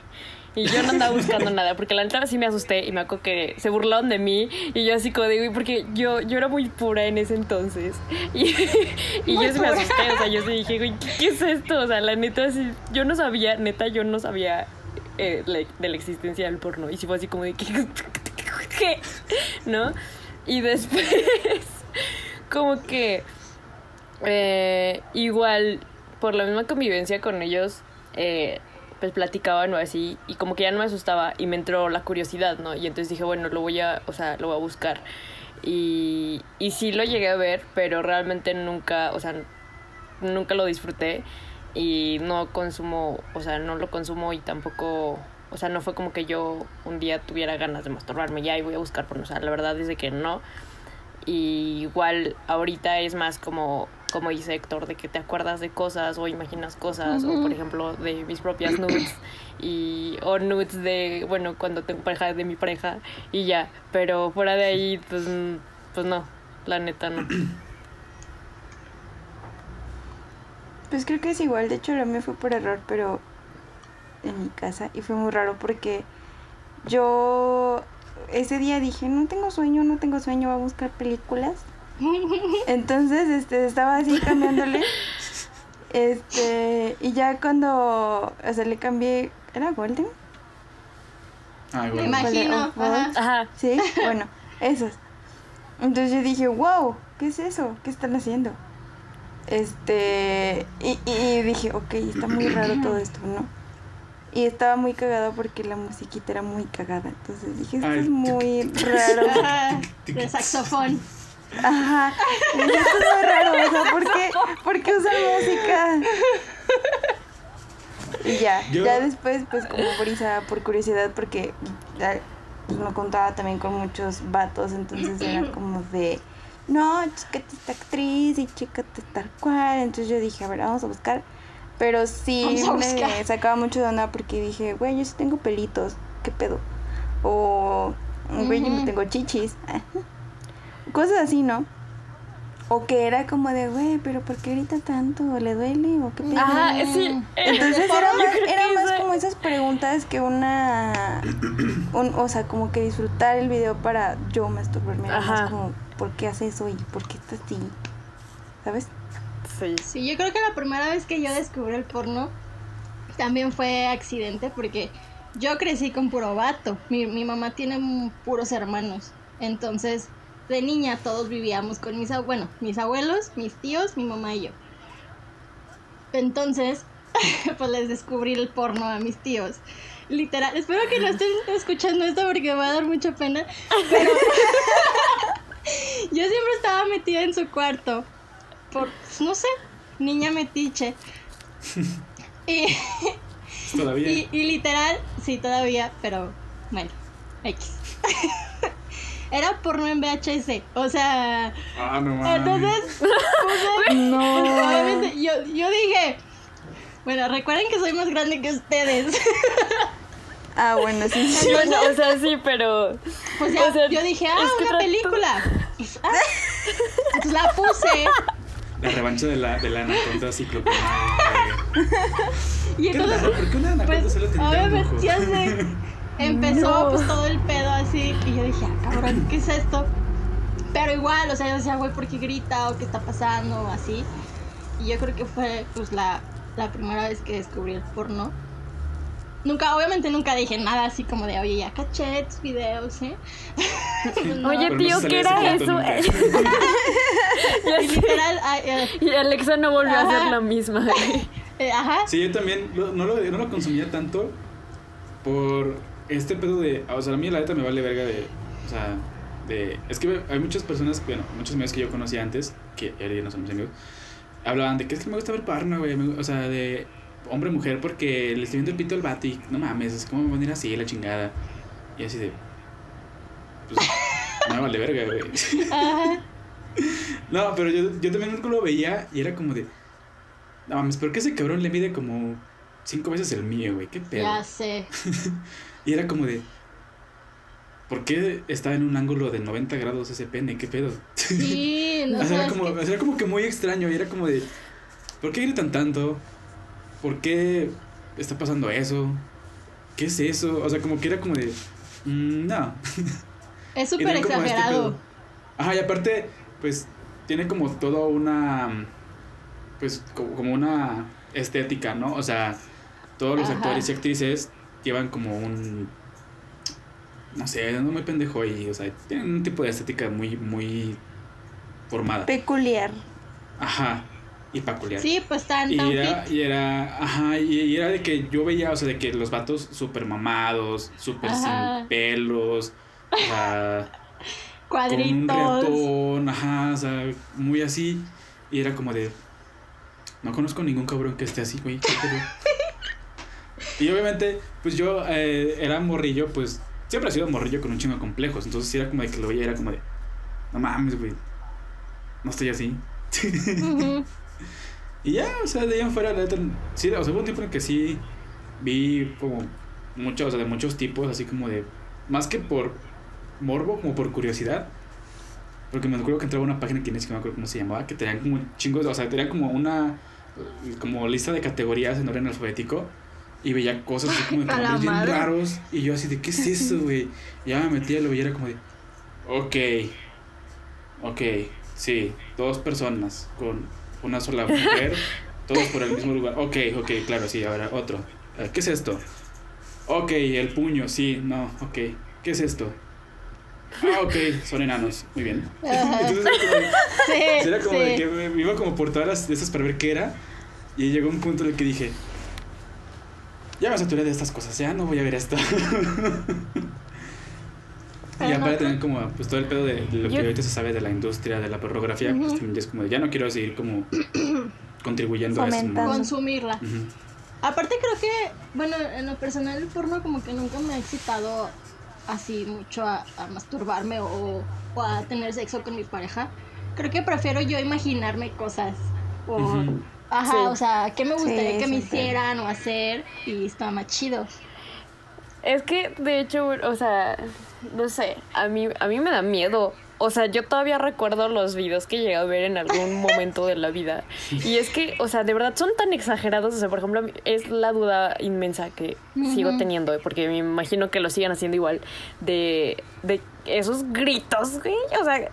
Y yo no andaba buscando nada, porque la neta sí me asusté y me acuerdo que se burlaron de mí. Y yo así como digo, porque yo, yo era muy pura en ese entonces. Y, y yo sí me asusté, o sea, yo sí dije, güey, ¿qué, qué es esto? O sea, la neta, sí, yo no sabía, neta, yo no sabía eh, la- de la existencia del porno. Y sí fue así como de, ¿qué? ¿Qué? ¿No? Y después, como que eh, igual, por la misma convivencia con ellos, eh, pues platicaban o así, y como que ya no me asustaba, y me entró la curiosidad, ¿no? Y entonces dije, bueno, lo voy a, o sea, lo voy a buscar. Y, y sí lo llegué a ver, pero realmente nunca, o sea, nunca lo disfruté, y no consumo, o sea, no lo consumo y tampoco... O sea, no fue como que yo un día tuviera ganas de masturbarme ya y voy a buscar porno. O sea, la verdad es de que no. Y igual ahorita es más como, como dice Héctor, de que te acuerdas de cosas o imaginas cosas, o por ejemplo de mis propias nudes, y, o nudes de, bueno, cuando tengo pareja de mi pareja, y ya. Pero fuera de ahí, pues, pues no, la neta no. Pues creo que es igual, de hecho lo mío fue por error, pero en mi casa y fue muy raro porque yo ese día dije, no tengo sueño, no tengo sueño, voy a buscar películas. Entonces, este, estaba así cambiándole. Este, y ya cuando, o sea, le cambié, ¿era Golden? Ah, Me imagino. Ajá. Ajá, Sí, bueno, esos. Entonces yo dije, wow, ¿qué es eso? ¿Qué están haciendo? Este, y, y dije, ok, está muy raro todo esto, ¿no? Y estaba muy cagado porque la musiquita era muy cagada. Entonces dije, esto Ay, es muy raro. De saxofón. Ajá. Y esto es muy raro, o sea, ¿por qué, ¿por qué usan música? Y ya, Yo- ya después, pues como brisa, por curiosidad, porque ya, pues, me contaba también con muchos vatos, entonces era como de, no, chécate esta actriz y chécate tal cual. Entonces yo dije, a ver, vamos a buscar. Pero sí me sacaba mucho de onda porque dije, güey, yo sí tengo pelitos, ¿qué pedo? O, güey, yo no tengo chichis. Cosas así, ¿no? O que era como de, güey, pero ¿por qué grita tanto? ¿Le duele o qué pedo? ajá, sí. Entonces era más, era más como esas preguntas que una, un- o sea, como que disfrutar el video para yo masturbarme. Ajá. más como por qué hace eso y por qué está así. ¿Sabes? Sí. Sí, yo creo que la primera vez que yo descubrí el porno también fue accidente porque yo crecí con puro vato. Mi, mi mamá tiene puros hermanos. Entonces, de niña todos vivíamos con mis abuelos, bueno, mis abuelos, mis tíos, mi mamá y yo. Entonces, pues les descubrí el porno a mis tíos. Literal, espero que no estén escuchando esto porque me va a dar mucha pena. Pero yo siempre estaba metida en su cuarto. Por, no sé, niña metiche. Y, Todavía. y, y literal, sí, todavía, pero bueno, X. Era porno en VHS, o sea, Ah, no mames. entonces, puse- No. obviamente, yo, yo dije, bueno, recuerden que soy más grande que ustedes. Ah, bueno, sí. sí. Bueno, o sea, sí, pero. Pues ya, O sea, yo dije, ah, una película. Ah, Entonces la puse. La revancha de la, de la anaconda ciclopena. Y Qué entonces, ¿por qué una anaconda pues, solo tenía un obviamente, ojo? ya sé. Empezó No. pues todo el pedo así. Y yo dije, ah, cabrón, ¿qué es esto? Pero igual, o sea, yo decía, güey, ¿por qué grita? ¿O qué está pasando? O así. Y yo creo que fue pues la, la primera vez que descubrí el porno. Nunca, obviamente nunca dije nada así como de, oye, ya caché tus videos, ¿eh? No. Oye, no tío, ¿qué era eso? Y literal, eh, Y Alexa no volvió a ser la misma. eh, ajá. Sí, yo también lo- no, lo, no lo consumía tanto por este pedo de. O sea, a mí la neta me vale verga de. O sea, de. Es que hay muchas personas, bueno, muchos amigos que yo conocía antes, que ya no son mis amigos, hablaban de que es que me gusta ver porno, güey. me- O sea, de hombre-mujer porque le estoy viendo el pito al vato y no mames, es como venir así, la chingada. Y así de. Pues, me vale verga, güey. Ajá. No, pero yo, yo también nunca lo veía y era como de. No mames, ¿por qué ese cabrón le mide como cinco veces el mío, güey? ¿Qué pedo? Ya sé. Y era como de. ¿Por qué está en un ángulo de 90 grados ese pene? ¿Qué pedo? Sí, no O sea, era como, que- era como que muy extraño y era como de. ¿Por qué gritan tanto? ¿Por qué está pasando eso? ¿Qué es eso? O sea, como que era como de. mm, no. Es súper este exagerado. Ajá, y aparte, pues, tiene como todo una. Pues, como, como una estética, ¿no? O sea, todos los Ajá. actores y actrices llevan como un. No sé, no muy pendejo y, o sea, tienen un tipo de estética muy, muy formada. Peculiar. Ajá, y peculiar. Sí, pues tan, Y tan era, fit. y era, ajá, y, y era de que yo veía, o sea, de que los vatos súper mamados, súper sin pelos, o sea, con un Cuadritos. reatón, ajá, o sea, muy así. Y era como de. No conozco ningún cabrón que esté así, güey. ¿qué pedo?". y obviamente, pues yo eh, era morrillo, pues siempre he sido morrillo con un chingo de complejos. Entonces era como de que lo veía, era como de. No mames, güey. No estoy así. Y ya, o sea, de ahí en fuera, la neta, sí, o sea, hubo un tiempo en que sí vi como muchos, o sea, de muchos tipos, así como de, más que por morbo, como por curiosidad. Porque me acuerdo que entraba una página que siquiera me acuerdo cómo se llamaba, que tenían como chingos, o sea, tenían como una, como lista de categorías en orden alfabético. Y veía cosas así como de bien raros. Y yo así de, ¿qué es eso, güey? Ya me metía y lo veía, era como de, ok, ok, sí, dos personas con una sola mujer, todos por el mismo lugar. Ok, ok, claro, sí, ahora otro. ¿Qué es esto? Ok, el puño, sí, no, ok. ¿Qué es esto? Ah, ok, son enanos, muy bien. Entonces era como, Sí, era como de que me, me iba como por todas las de esas para ver qué era. Y llegó un punto en el que dije, ya me saturé de estas cosas, ya no voy a ver esto. y aparte también como pues todo el pedo de, de lo que ahorita se sabe de la industria de la pornografía, pues Ujú. también es como de, ya no quiero seguir como contribuyendo a eso. Fomentando. Consumirla. Ujú. Aparte creo que, bueno, en lo personal el porno como que nunca me ha excitado así mucho a, a masturbarme o, o a tener sexo con mi pareja. Creo que prefiero yo imaginarme cosas. O, Ujú. Ajá, Sí. o sea, ¿qué me gustaría Sí, que me hicieran o hacer? Y está más chido. Es que, de hecho, o sea, no sé, a mí, a mí me da miedo. O sea, yo todavía recuerdo los videos que llegué a ver en algún momento de la vida. Y es que, o sea, de verdad son tan exagerados. O sea, por ejemplo, es la duda inmensa que sigo teniendo, porque me imagino que lo siguen haciendo igual, de, de esos gritos, güey. O sea,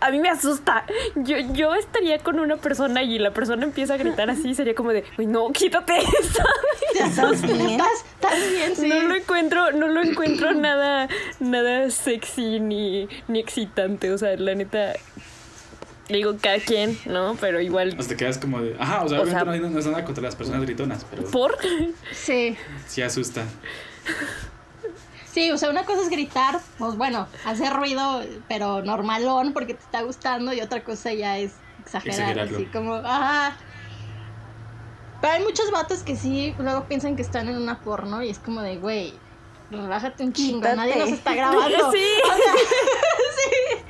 a mí me asusta. Yo, yo estaría con una persona y la persona empieza a gritar así, sería como de, uy, no, quítate eso. ¿Estás bien? ¿Estás, estás bien, sí. No lo encuentro, no lo encuentro nada, nada sexy ni, ni excitante. O sea, la neta. Digo, cada quien, ¿no? Pero igual. O sea, te quedas como de. Ajá, o sea, O obviamente sea- no, no es nada contra las personas gritonas, pero ¿Por? Sí. sí asusta. Sí, o sea, una cosa es gritar, pues bueno, hacer ruido, pero normalón porque te está gustando, y otra cosa ya es exagerar, Exagerarlo. así como, ajá. Pero hay muchos vatos que sí, luego piensan que están en una porno y es como de, güey, relájate un chingo, Quítate. nadie nos está grabando. Sí. O sea,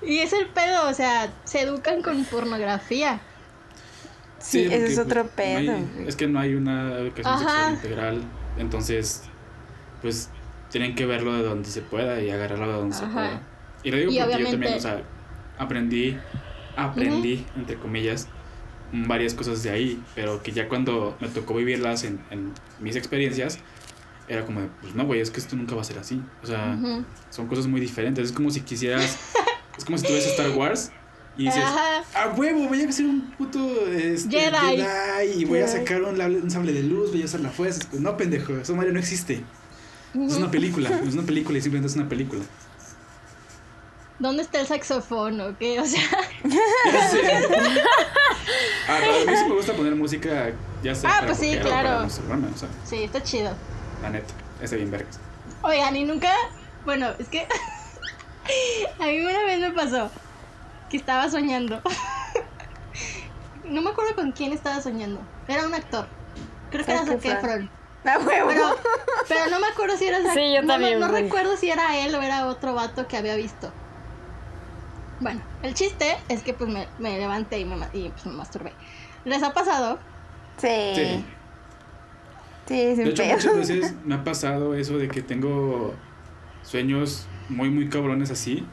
sí. Y es el pedo, o sea, se educan con pornografía. Sí, ese es otro pues, no hay- pedo, es que no hay una educación Ajá. sexual integral. Entonces, pues tienen que verlo de donde se pueda y agarrarlo de donde se pueda. Y lo digo Y porque yo también, o sea, aprendí, aprendí, entre comillas, varias cosas de ahí, pero que ya cuando me tocó vivirlas en, en mis experiencias, era como de, pues no, güey, es que esto nunca va a ser así. O sea, son cosas muy diferentes. Es como si quisieras, es como si tuvieras Star Wars y dices, Ajá. a huevo, voy a ser un puto este, Jedi. Jedi y voy a sacar un, un sable de luz, voy a usar la fuerza. Pues no, pendejo, eso Mario no existe. Es una película, es una película y simplemente es una película. ¿Dónde está el saxofón o qué? O sea, Ya sé. Ah, a mí sí me gusta poner música, ya sea Ah, para pues sí, claro. o sea, sí, está chido. la neta, está bien vergas. Oigan, y nunca. Bueno, es que. a mí una vez me pasó que estaba soñando. no me acuerdo con quién estaba soñando. Era un actor. Creo que era Zac Zac Efron. ¡A huevo! Pero, pero no me acuerdo si era Sí, yo no, también, No, recuerdo si era él o era otro vato que había visto. Bueno, el chiste es que pues me, me levanté y me, y, pues, me masturbé. ¿Les ha pasado? Sí. Sí. Sí, sin De hecho, pedo. muchas veces me ha pasado eso de que tengo sueños muy, muy cabrones así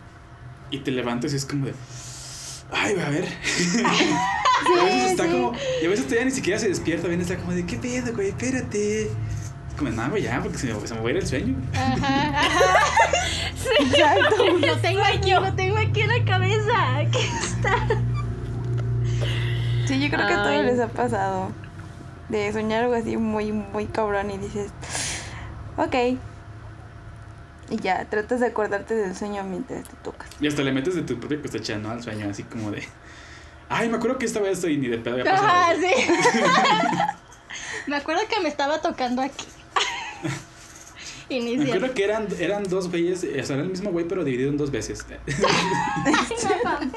y te levantas y es como de. Ay, va a ver. y a veces está sí. como. Y a veces todavía ni siquiera se despierta, bien está como de, ¿qué pedo, güey? Espérate. Es como, nada, güey, ya, porque se me, se me va a ir el sueño. Ajá, ajá. Exacto. Lo tengo aquí, lo tengo aquí en la cabeza. Aquí está. Sí, yo creo que a todos les ha pasado de soñar algo así muy, muy cabrón y dices, ok. Y ya, tratas de acordarte del sueño mientras te tocas. Y hasta le metes de tu propia cosecha, ¿no? Al sueño, así como de. Ay, me acuerdo que esta vez estoy ni de pedo había pasado. Ajá, eso". sí. me acuerdo que me estaba tocando aquí. Me Inicia. acuerdo que eran, eran dos güeyes, o sea, era el mismo güey, pero dividido en dos veces. No mames.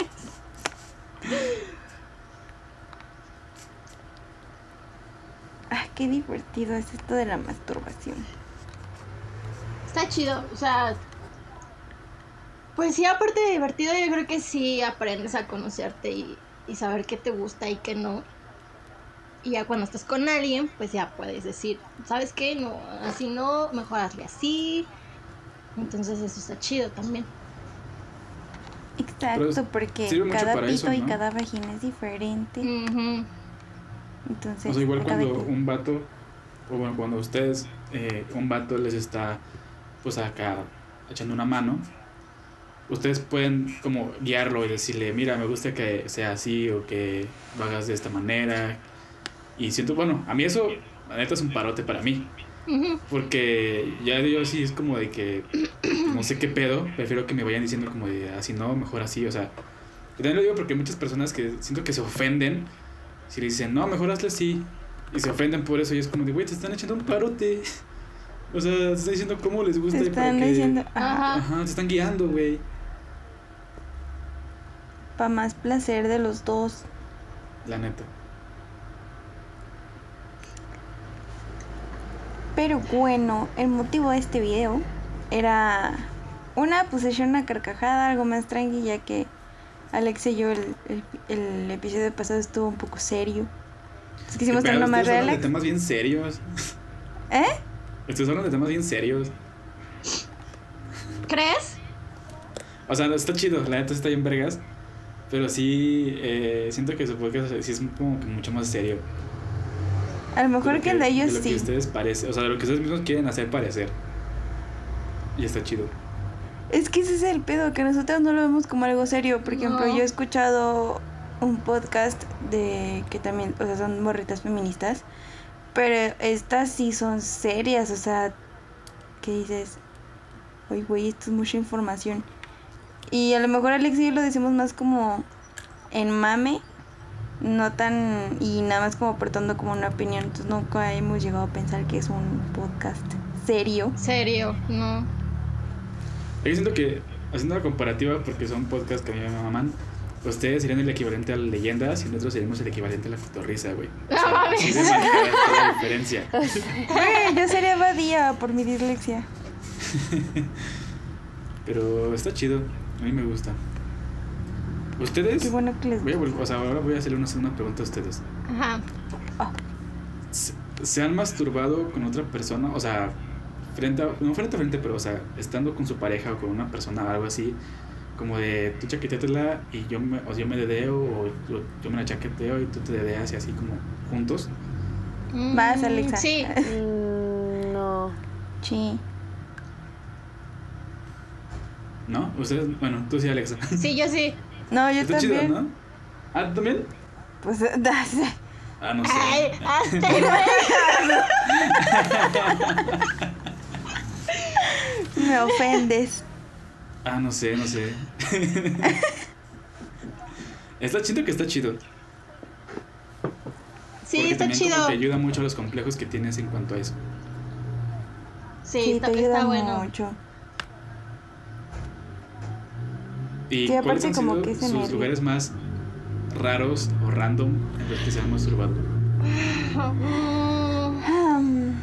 Ah, qué divertido es esto de la masturbación. Está chido, o sea. Pues sí, aparte de divertido, yo creo que sí aprendes a conocerte y, y saber qué te gusta y qué no. Y ya cuando estás con alguien, pues ya puedes decir, ¿sabes qué? No, así no, mejor hazle así. Entonces eso está chido también. Exacto, porque cada pito eso, y cada vagina es diferente. Entonces, O sea, igual cuando un vato, o bueno, cuando ustedes, eh, un vato les está, pues acá, echando una mano, ustedes pueden como guiarlo y decirle, mira, me gusta que sea así o que lo hagas de esta manera. Y siento, bueno, a mí eso, la neta, es un parote para mí. Porque ya yo sí es como de que no sé qué pedo, prefiero que me vayan diciendo como de así no, mejor así, o sea. Y también lo digo porque hay muchas personas que siento que se ofenden si le dicen, no, mejor hazle así. Y se ofenden por eso y es como de, güey, te están echando un parote. O sea, te están diciendo cómo les gusta te y para diciendo, ajá, Ajá. Ajá, te están guiando, güey. para más placer de los dos. La neta. Pero bueno, el motivo de este video era una, pues echar una carcajada, algo más tranqui, ya que Alex y yo el, el, el episodio pasado estuvo un poco serio. Entonces quisimos ¿Qué tenerlo pedo? más hablan de relax. temas bien serios. ¿Eh? Ustedes hablan de temas bien serios. ¿Crees? O sea, está chido, la neta está bien vergas. Pero sí, eh, siento que su podcast sí es como que mucho más serio. A lo mejor lo que el de ellos de lo que sí. ustedes parece, o sea, de lo que ustedes mismos quieren hacer parecer. Y está chido. Es que ese es el pedo, que nosotros no lo vemos como algo serio. Por ejemplo, No. yo he escuchado un podcast de que también, o sea, son morritas feministas, pero estas sí son serias, o sea, que dices, oye, güey, esto es mucha información. Y a lo mejor Alex y yo lo decimos más como en mame, no tan, y nada más como aportando como una opinión. Entonces nunca hemos llegado a pensar que es un podcast serio. Serio, no. Yo siento que, haciendo la comparativa, porque son podcasts que a mí me maman, ustedes serían el equivalente a las leyendas y nosotros seríamos el equivalente a la cotorrisa, güey. O sea, la diferencia. Güey, yo sería Badía por mi dislexia. Pero está chido, a mí me gusta. ¿Ustedes? Qué bueno que les Voy a o sea, ahora voy a hacerle una segunda pregunta a ustedes. Ajá. ¿Se, se han masturbado con otra persona? O sea, frente a, no frente a frente, pero o sea, estando con su pareja o con una persona o algo así, como de tú chaquetéatela y yo me, o yo me dedeo o yo, yo me la chaqueteo y tú te dedeas y así como juntos. Vas, Mm, Alexa. Sí. Mm, no. Sí. ¿No? Ustedes, bueno, tú sí, Alexa. Sí, yo sí. No, yo Está también. chido, ¿no? Ah, ¿tú también? Pues das. Ah, no sé. Ay, hasta luego. Me ofendes. Ah, no sé, no sé. está chido que está chido. Sí, porque está chido. que ayuda mucho a los complejos que tienes en cuanto a eso. Sí, está, te está ayuda bueno. mucho. ¿Y Sí, cuáles aparte han como sido que sus lugares más raros o random en los que se han masturbado? Mm, Am,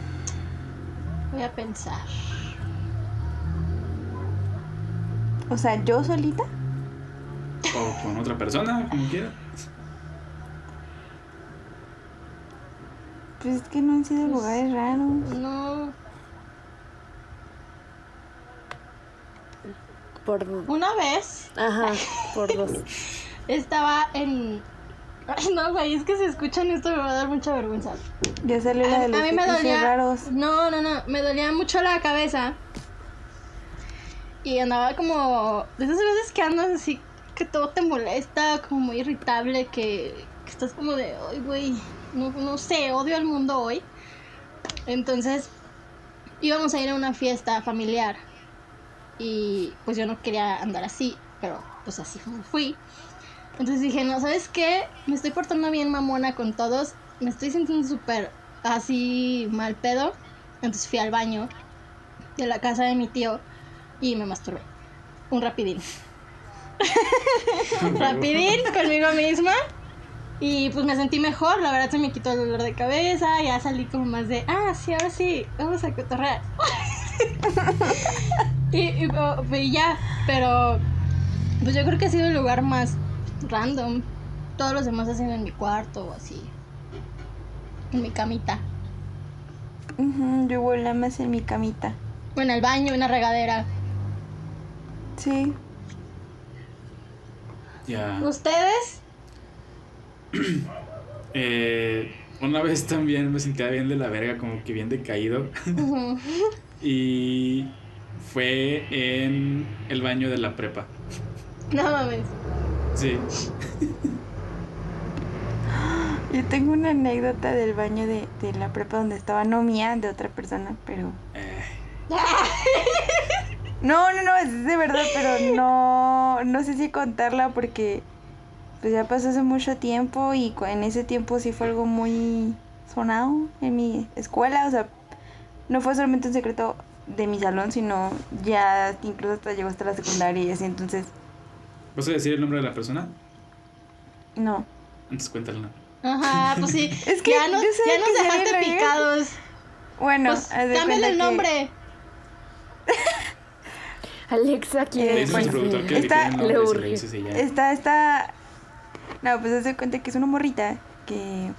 Voy a pensar. O sea, yo solita. O con otra persona, como quiera. Pues es que no han sido lugares raros. No. Por. Una vez Ajá, por dos. estaba en. Ay, no, güey, es que si escuchan esto me va a dar mucha vergüenza. Ya salió la A, de a los mí me dolía. raros. No, no, no. Me dolía mucho la cabeza. Y andaba como. De esas veces que andas así, que todo te molesta, como muy irritable, que, estás como de. Ay, güey. No, no sé, odio al mundo hoy. Entonces, íbamos a ir a una fiesta familiar. Y pues yo no quería andar así, pero pues así fui. Entonces dije, no, ¿sabes qué? Me estoy portando bien mamona con todos. Me estoy sintiendo súper así mal pedo. Entonces fui al baño de la casa de mi tío y me masturbé. Un rapidín. rapidín conmigo misma. Y pues me sentí mejor, la verdad se me quitó el dolor de cabeza, ya salí como más de, ah, sí, ahora sí, vamos a cotorrear. y, y, oh, y ya, pero pues yo creo que ha sido el lugar más random. Todos los demás hacen en mi cuarto o así. En mi camita. Ujú, yo igual nada más en mi camita. O en el baño, en la regadera. Sí. Ya. ¿Ustedes? Eh, una vez también me sentía bien de la verga, como que bien decaído. Y fue en el baño de la prepa. no mames. Sí. Yo tengo una anécdota del baño de, de la prepa donde estaba no mía, de otra persona, pero... Eh, No, no, no, es de verdad, pero no, no sé si contarla porque pues ya pasó hace mucho tiempo y en ese tiempo sí fue algo muy sonado en mi escuela, o sea, no fue solamente un secreto de mi salón, sino ya incluso hasta llegó hasta la secundaria y así, entonces, ¿Vas a decir el nombre de la persona? no. Antes cuéntala. Ajá, pues sí. Es que ya nos, ya nos dejaste picados. Bueno, Pues cámbiale el que- nombre. Alexa Le quiere. bueno, productor que está- le urge. Está, está. No, pues se cuenta que es una morrita que.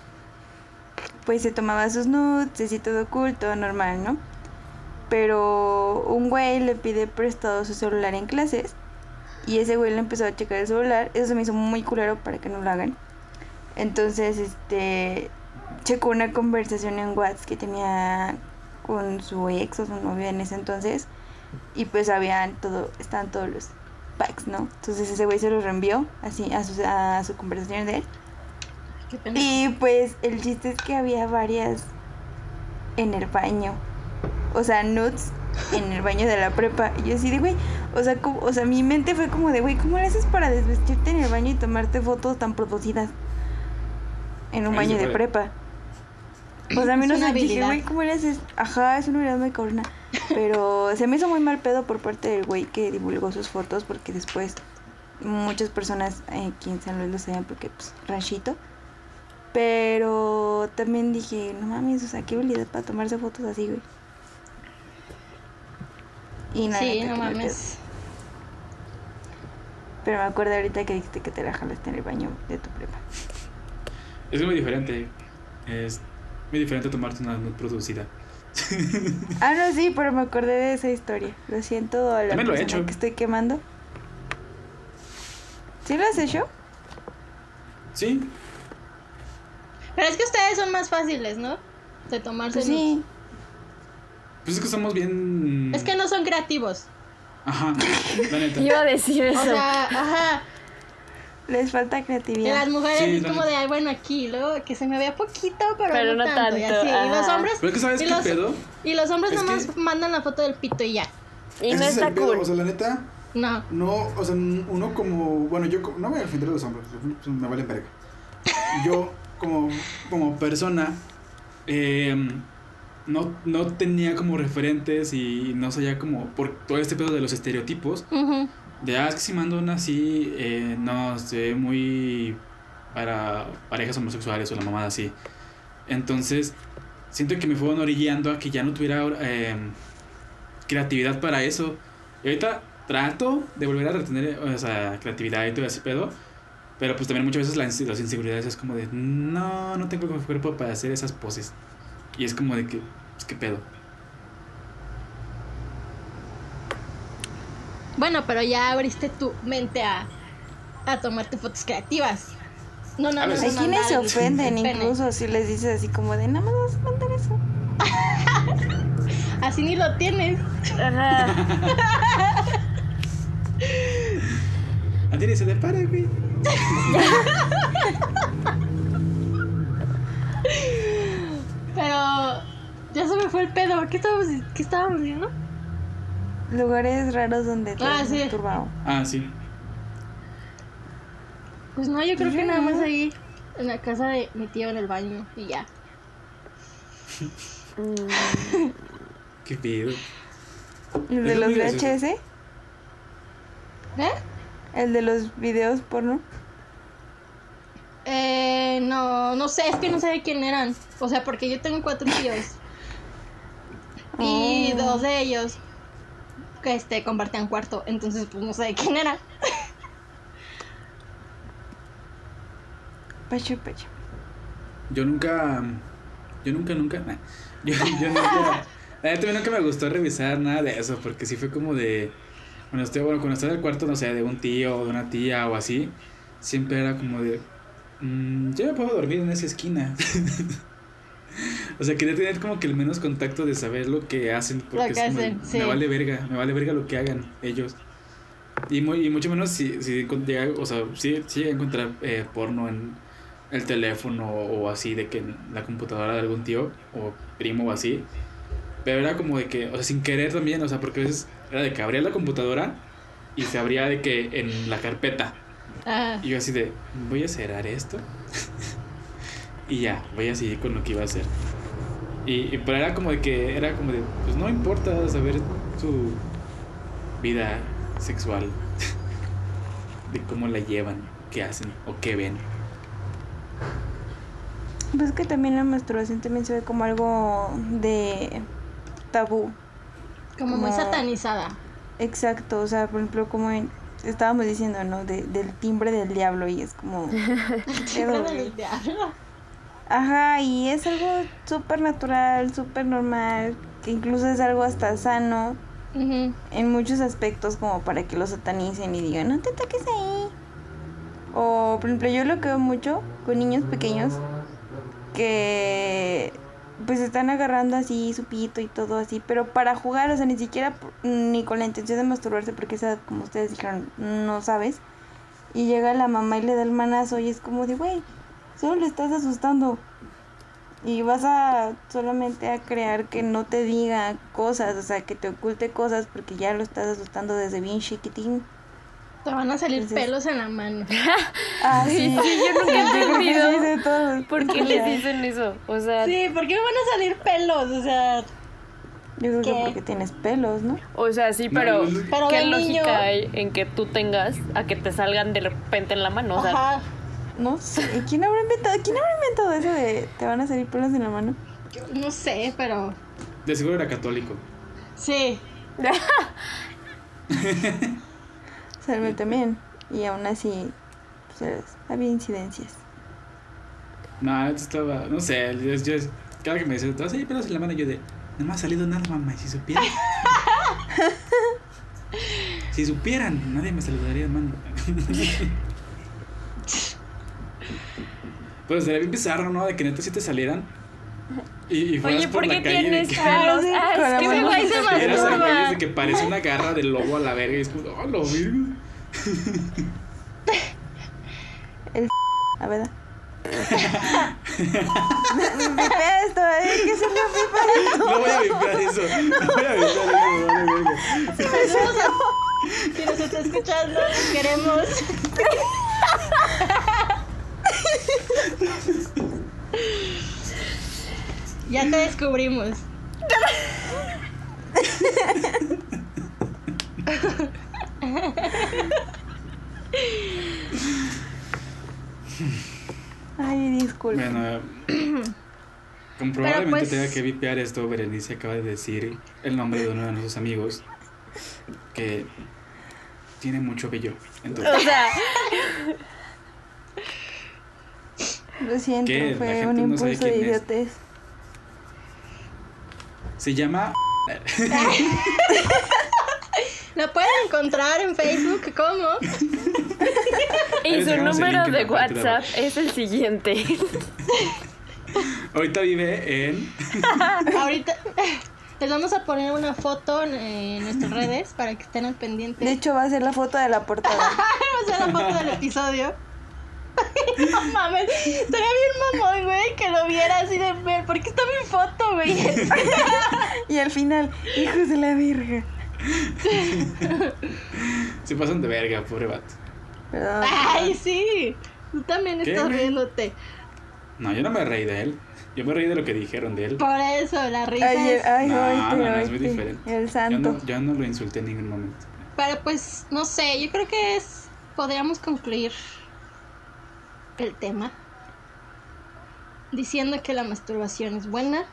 Pues se tomaba sus nudes y todo cool, todo normal, ¿no? Pero un güey le pide prestado su celular en clases. Y ese güey le empezó a checar el celular. Eso se me hizo muy culero para que no lo hagan. Entonces, este. Checó una conversación en WhatsApp que tenía con su ex o su novia en ese entonces. Y pues habían todo, estaban todos los packs, ¿no? Entonces ese güey se los reenvió así a su, a su conversación de él. Qué pena. Y pues el chiste es que había varias en el baño. O sea, nudes en el baño de la prepa. Y yo así de, güey, o sea, como- o sea, mi mente fue como de, güey, ¿cómo le haces para desvestirte en el baño y tomarte fotos tan producidas en un Ahí baño de puede. prepa? O sea, a mí Es no sé, dije, güey, ¿cómo le haces? Ajá, es una habilidad muy cabrona. Pero se me hizo muy mal pedo por parte del güey que divulgó sus fotos porque después muchas personas eh, aquí en San Luis lo sabían porque, pues, ranchito. Pero también dije, no mames, o sea, qué habilidad para tomarse fotos así, güey. Y nada, sí, no mames. Pero me acuerdo ahorita que dijiste que te la jalaste en el baño de tu prepa. Es muy diferente. Es muy diferente tomarte una nude producida. Ah, no, sí, pero me acordé de esa historia. Lo siento a la También lo he hecho. que estoy quemando. ¿Sí lo has hecho? Sí, Pero es que ustedes son más fáciles, ¿no? De tomarse. Pues sí. pues es que somos bien. Es que no son creativos. Ajá, la neta. Iba a decir eso. O sea, ajá. Les falta Y creatividad. las mujeres Sí, es como de, ay, bueno, aquí, luego que se me vea poquito, pero, Pero no, no tanto. y, tanto, así. y los hombres. Pero es que sabes y qué los, pedo. Y los hombres Es nomás que- mandan la foto del pito y ya. y Ese no es está el pedo, cool. O sea, la neta, No. no, o sea, uno como, bueno, yo no voy a defender a los hombres, pues, me vale verga. Yo, como, como persona eh, no, no tenía como referentes y no sabía como por todo este pedo de los estereotipos Ujú. De ah que si mando una así eh, no ve muy para parejas homosexuales o la mamada así entonces siento que me fueron orillando a que ya no tuviera eh, creatividad para eso y ahorita trato de volver a retener o creatividad y todo ese pedo pero pues también muchas veces las inseguridades es como de, no, no tengo el cuerpo para hacer esas poses. Y es como de que, pues qué pedo. Bueno, pero ya abriste tu mente a, a tomarte fotos creativas. No, no, A no. Hay no, quienes se ofenden incluso si les dices así como de, nada más vas a mandar eso. Así ni lo tienes. A ti ni se te para, güey. Pero ya se me fue el pedo. ¿Qué estábamos, qué estábamos diciendo? Lugares raros donde te Ah, has sí. masturbado. Ah, sí. Pues no, yo creo que nada más ahí en la casa de mi tío en el baño y ya. Mm, Qué pedo. El de los. VHS, ¿Eh? el de los videos porno. Eh, no, no sé, es que no sé de quién eran. O sea, porque yo tengo cuatro tíos. Y Oh. dos de ellos que este compartían cuarto, entonces pues no sé de quién era. Pacho, pacho. Yo nunca. Yo nunca, nunca. nah. Yo, yo nunca. La neta, a mí nunca me gustó revisar nada de eso, porque sí fue como de. Cuando estoy, bueno, cuando estás en el cuarto, no sé, de un tío o de una tía o así, siempre era como de. "Mm, yo me puedo dormir en esa esquina. o sea, quería tener como que el menos contacto de saber lo que hacen, porque que es como hacen, sí. me vale verga, me vale verga lo que hagan ellos. Y, muy, y mucho menos si, si llega, o sea, si, si llega a encontrar eh, porno en el teléfono o así, de que en la computadora de algún tío o primo o así. Pero era como de que, o sea, sin querer también, o sea, porque a veces era de que abría la computadora y se abría de que en la carpeta. Ah, Y yo así de, voy a cerrar esto. y ya, voy a seguir con lo que iba a hacer. Y, y pero era como de que, era como de, pues no importa saber su vida sexual. de cómo la llevan, qué hacen o qué ven. Pues que también la masturbación también se ve como algo de tabú. como muy satanizada. Exacto, o sea, por ejemplo, como en- estábamos diciendo, ¿no? De- del timbre del diablo y es como... pedo, güey. Ajá, y es algo súper natural, súper normal, que incluso es algo hasta sano en muchos aspectos como para que lo satanicen y digan, no te toques ahí. O, por ejemplo, yo lo que veo mucho con niños pequeños que pues están agarrando así su pito y todo así, pero para jugar, o sea, ni siquiera ni con la intención de masturbarse, porque esa, como ustedes dijeron, no sabes. Y llega la mamá y le da el manazo y es como de, güey, solo le estás asustando. Y vas a solamente a crear que no te diga cosas, o sea, que te oculte cosas porque ya lo estás asustando desde bien chiquitín. Te van a salir Entonces- pelos en la mano. Ah, Sí, sí. sí, yo nunca he que entendido por qué les dicen eso. O sea, Sí, ¿por qué me van a salir pelos? O sea, Yo creo que ¿Qué? porque tienes pelos, ¿no? o sea, sí, pero ¿qué lógica niño- hay en que tú tengas a que te salgan de repente en la mano? O sea, ajá. No sé. ¿Quién habrá inventado, quién habrá inventado eso de te van a salir pelos en la mano? No sé, pero De seguro era católico. sí. Salve también. Y aún así, pues había incidencias. No, esto estaba, no sé, yo, yo- cada que me dice, te vas a ir pelos en la mano, yo de, no me ha salido nada, mamá, y si supieran. si supieran, nadie me saludaría de mano. Pues sería bien bizarro, ¿no? De que neta si te salieran. Y, y fueras Oye, ¿por la qué calle de tienes que- sí, Ah, la es que me güey se masturba. de que parece una garra de lobo a la verga y es como, oh, lo virgo. A ver. Vipea esto, ¿eh? ¿Qué se pipa? No voy a vipear eso. No voy a vipear eso, vale, verga. Si nos está escuchando, nos queremos. ya te descubrimos. Ay, disculpe. Bueno, como probablemente pues- tenga que vipear esto, Berenice acaba de decir el nombre de uno de nuestros amigos que tiene mucho bello. o Entonces, sea, Lo siento, ¿Qué? La fue un no impulso de idiotez. se llama. Lo pueden encontrar en Facebook como y su número de la WhatsApp es el siguiente. Ahorita vive en. ahorita les vamos a poner una foto en, nuestras redes para que estén al pendiente. De hecho, va a ser la foto de la portada. Vamos a hacer la foto del episodio. No mames, estaría bien mamón, güey, que lo viera así de ver. ¿Por qué está mi foto, güey? y al final, hijos de la verga. Se pasan de verga, pobre vato. Ay, sí. Tú también ¿Qué, estás güey? riéndote. No, yo no me reí de él. Yo me reí de lo que dijeron de él. Por eso, la risa Ay, es... ay, No, no, no, es muy diferente. El Yo santo. no, yo no lo insulté en ningún momento. Pero pues, no sé, yo creo que es... Podríamos concluir el tema diciendo que la masturbación es buena,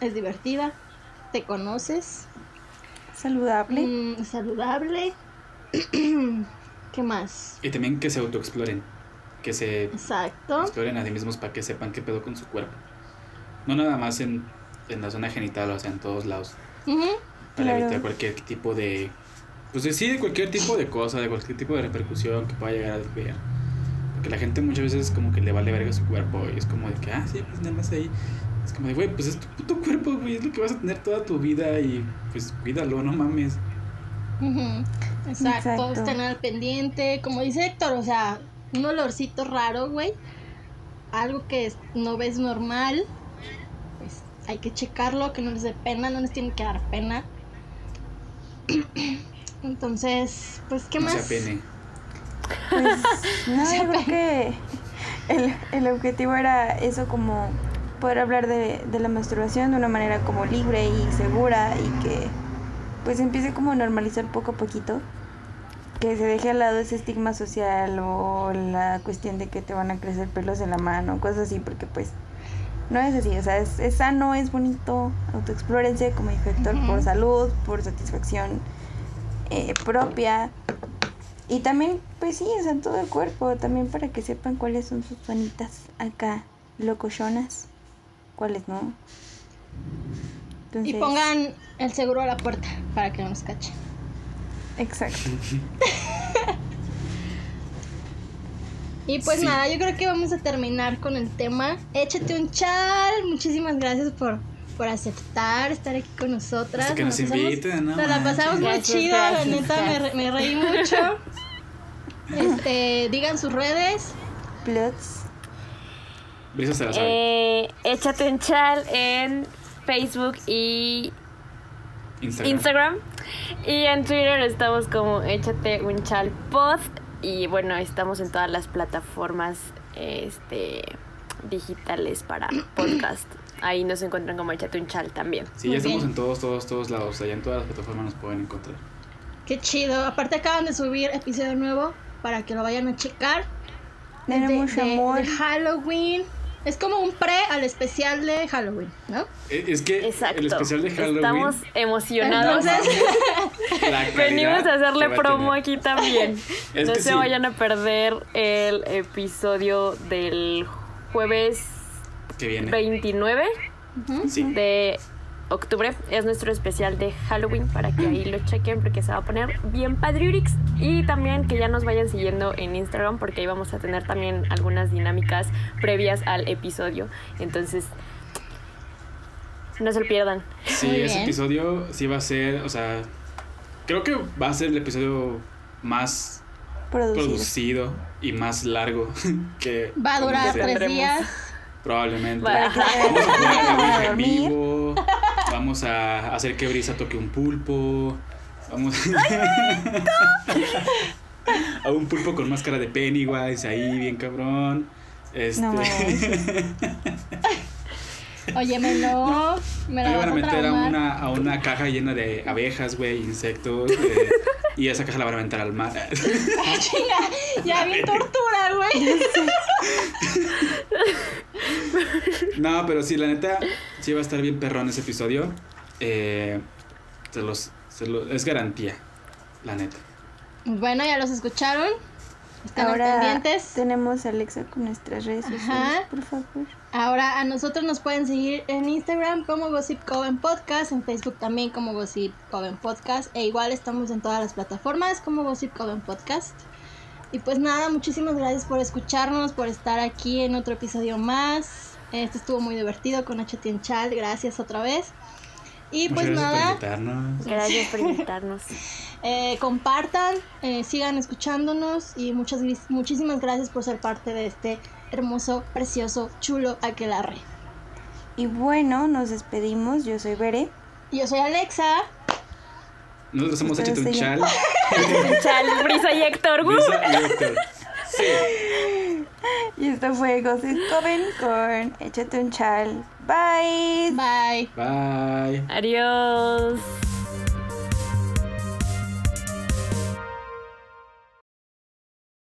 es divertida, te conoces, Saludable. mm, saludable. ¿Qué más? Y también que se autoexploren. Que se Exacto. exploren a sí mismos para que sepan qué pedo con su cuerpo. No nada más en, en la zona genital, o sea, en todos lados. Para Claro. evitar cualquier tipo de. Pues de- sí, de cualquier tipo de cosa, de cualquier tipo de repercusión que pueda llegar a ver. Porque la gente muchas veces como que le vale verga su cuerpo y es como de que, ah, sí, pues nada más ahí. Es como de, güey, pues es tu puto cuerpo, güey, es lo que vas a tener toda tu vida y pues cuídalo, no mames. Exacto, Exacto. estén al pendiente. Como dice Héctor, o sea, un olorcito raro, güey. Algo que es- no ves normal. Pues hay que checarlo, que no les dé pena, no les tiene que dar pena. Entonces, pues, ¿qué no más? sea pene. Pues no, yo creo que el, el objetivo era eso como poder hablar de, de la masturbación de una manera como libre y segura y que pues empiece como a normalizar poco a poquito. Que se deje al lado ese estigma social o la cuestión de que te van a crecer pelos en la mano, cosas así, porque pues no es así, o sea, es, es sano, es bonito, autoexplórense, como dijo Héctor, por salud, por satisfacción eh, propia. Y también, pues sí, o sea, en todo el cuerpo, también para que sepan cuáles son sus zonitas acá, locochonas, cuáles no. Y pongan el seguro a la puerta para que no nos cachen. Exacto. Y pues Sí. nada, yo creo que vamos a terminar con el tema. Échate un chal. Muchísimas gracias por, por aceptar estar aquí con nosotras. Hasta que nos pasamos- inviten, ¿no? Nos la pasamos muy Gracias, chido, la neta, me, re- me reí mucho. Este, digan sus redes. Plots. Brisa se la sabe. Eh, échate un chal en Facebook y Instagram. Instagram. Y en Twitter estamos como échate un chal pod. Y bueno, estamos en todas las plataformas este, digitales para podcast. Ahí nos encuentran como échate un chal también. Sí, Muy ya estamos bien. en todos, todos, todos lados. Allá en todas las plataformas nos pueden encontrar. Qué chido. Aparte acaban de subir episodio nuevo para que lo vayan a checar. Tiene de, amor. de Halloween. Es como un pre al especial de Halloween, ¿no? Eh, Es que Exacto. el especial de Halloween. Estamos emocionados. Entonces, Venimos a hacerle va promo tener. aquí también. Es no se sí. vayan a perder el episodio del jueves Que viene. 29 Sí. de octubre. Es nuestro especial de Halloween para que ahí lo chequen porque se va a poner bien padriurix. Y también que ya nos vayan siguiendo en Instagram porque ahí vamos a tener también algunas dinámicas previas al episodio. Entonces, no se lo pierdan. Sí, Muy ese bien. episodio sí va a ser, o sea, creo que va a ser el episodio más Producido. producido y más largo que va a durar tres días. Probablemente. Va- Vamos a jugar en vivo, vamos a hacer que Brisa toque un pulpo, vamos a un pulpo con máscara de Pennywise ahí bien cabrón. Este, No Óyeme, no. Me la vas van a meter a una, a una caja llena de abejas, güey, insectos. eh, y esa caja la van a aventar al mar. Chinga, ya bien tortura, güey. no, pero sí, la neta, sí va a estar bien perrón ese episodio. Eh, se los, se lo- es garantía, la neta. Bueno, ya los escucharon. Están Ahora pendientes. tenemos a Alexa con nuestras redes sociales, Ajá. por favor. Ahora a nosotros nos pueden seguir en Instagram como Gossip Coven Podcast, en Facebook también como Gossip Coven Podcast, e igual estamos en todas las plataformas como Gossip Coven Podcast. Y pues nada, muchísimas gracias por escucharnos, por estar aquí en otro episodio más. Este estuvo muy divertido con HT en Chal, gracias otra vez. Y Muchas pues gracias por nada, invitarnos. Gracias por invitarnos. eh, compartan, eh, sigan escuchándonos y muchas muchísimas gracias por ser parte de este hermoso, precioso, chulo aquelarre. Y bueno, nos despedimos. Yo soy Bere. Yo soy Alexa. Nosotros somos Ustedes Échate un siguen. chal. Chal, Brisa y Héctor. Brisa y Héctor. Sí. Y esto fue Gossip Coven con Échate un chal. Bye. Bye. Bye. Adiós.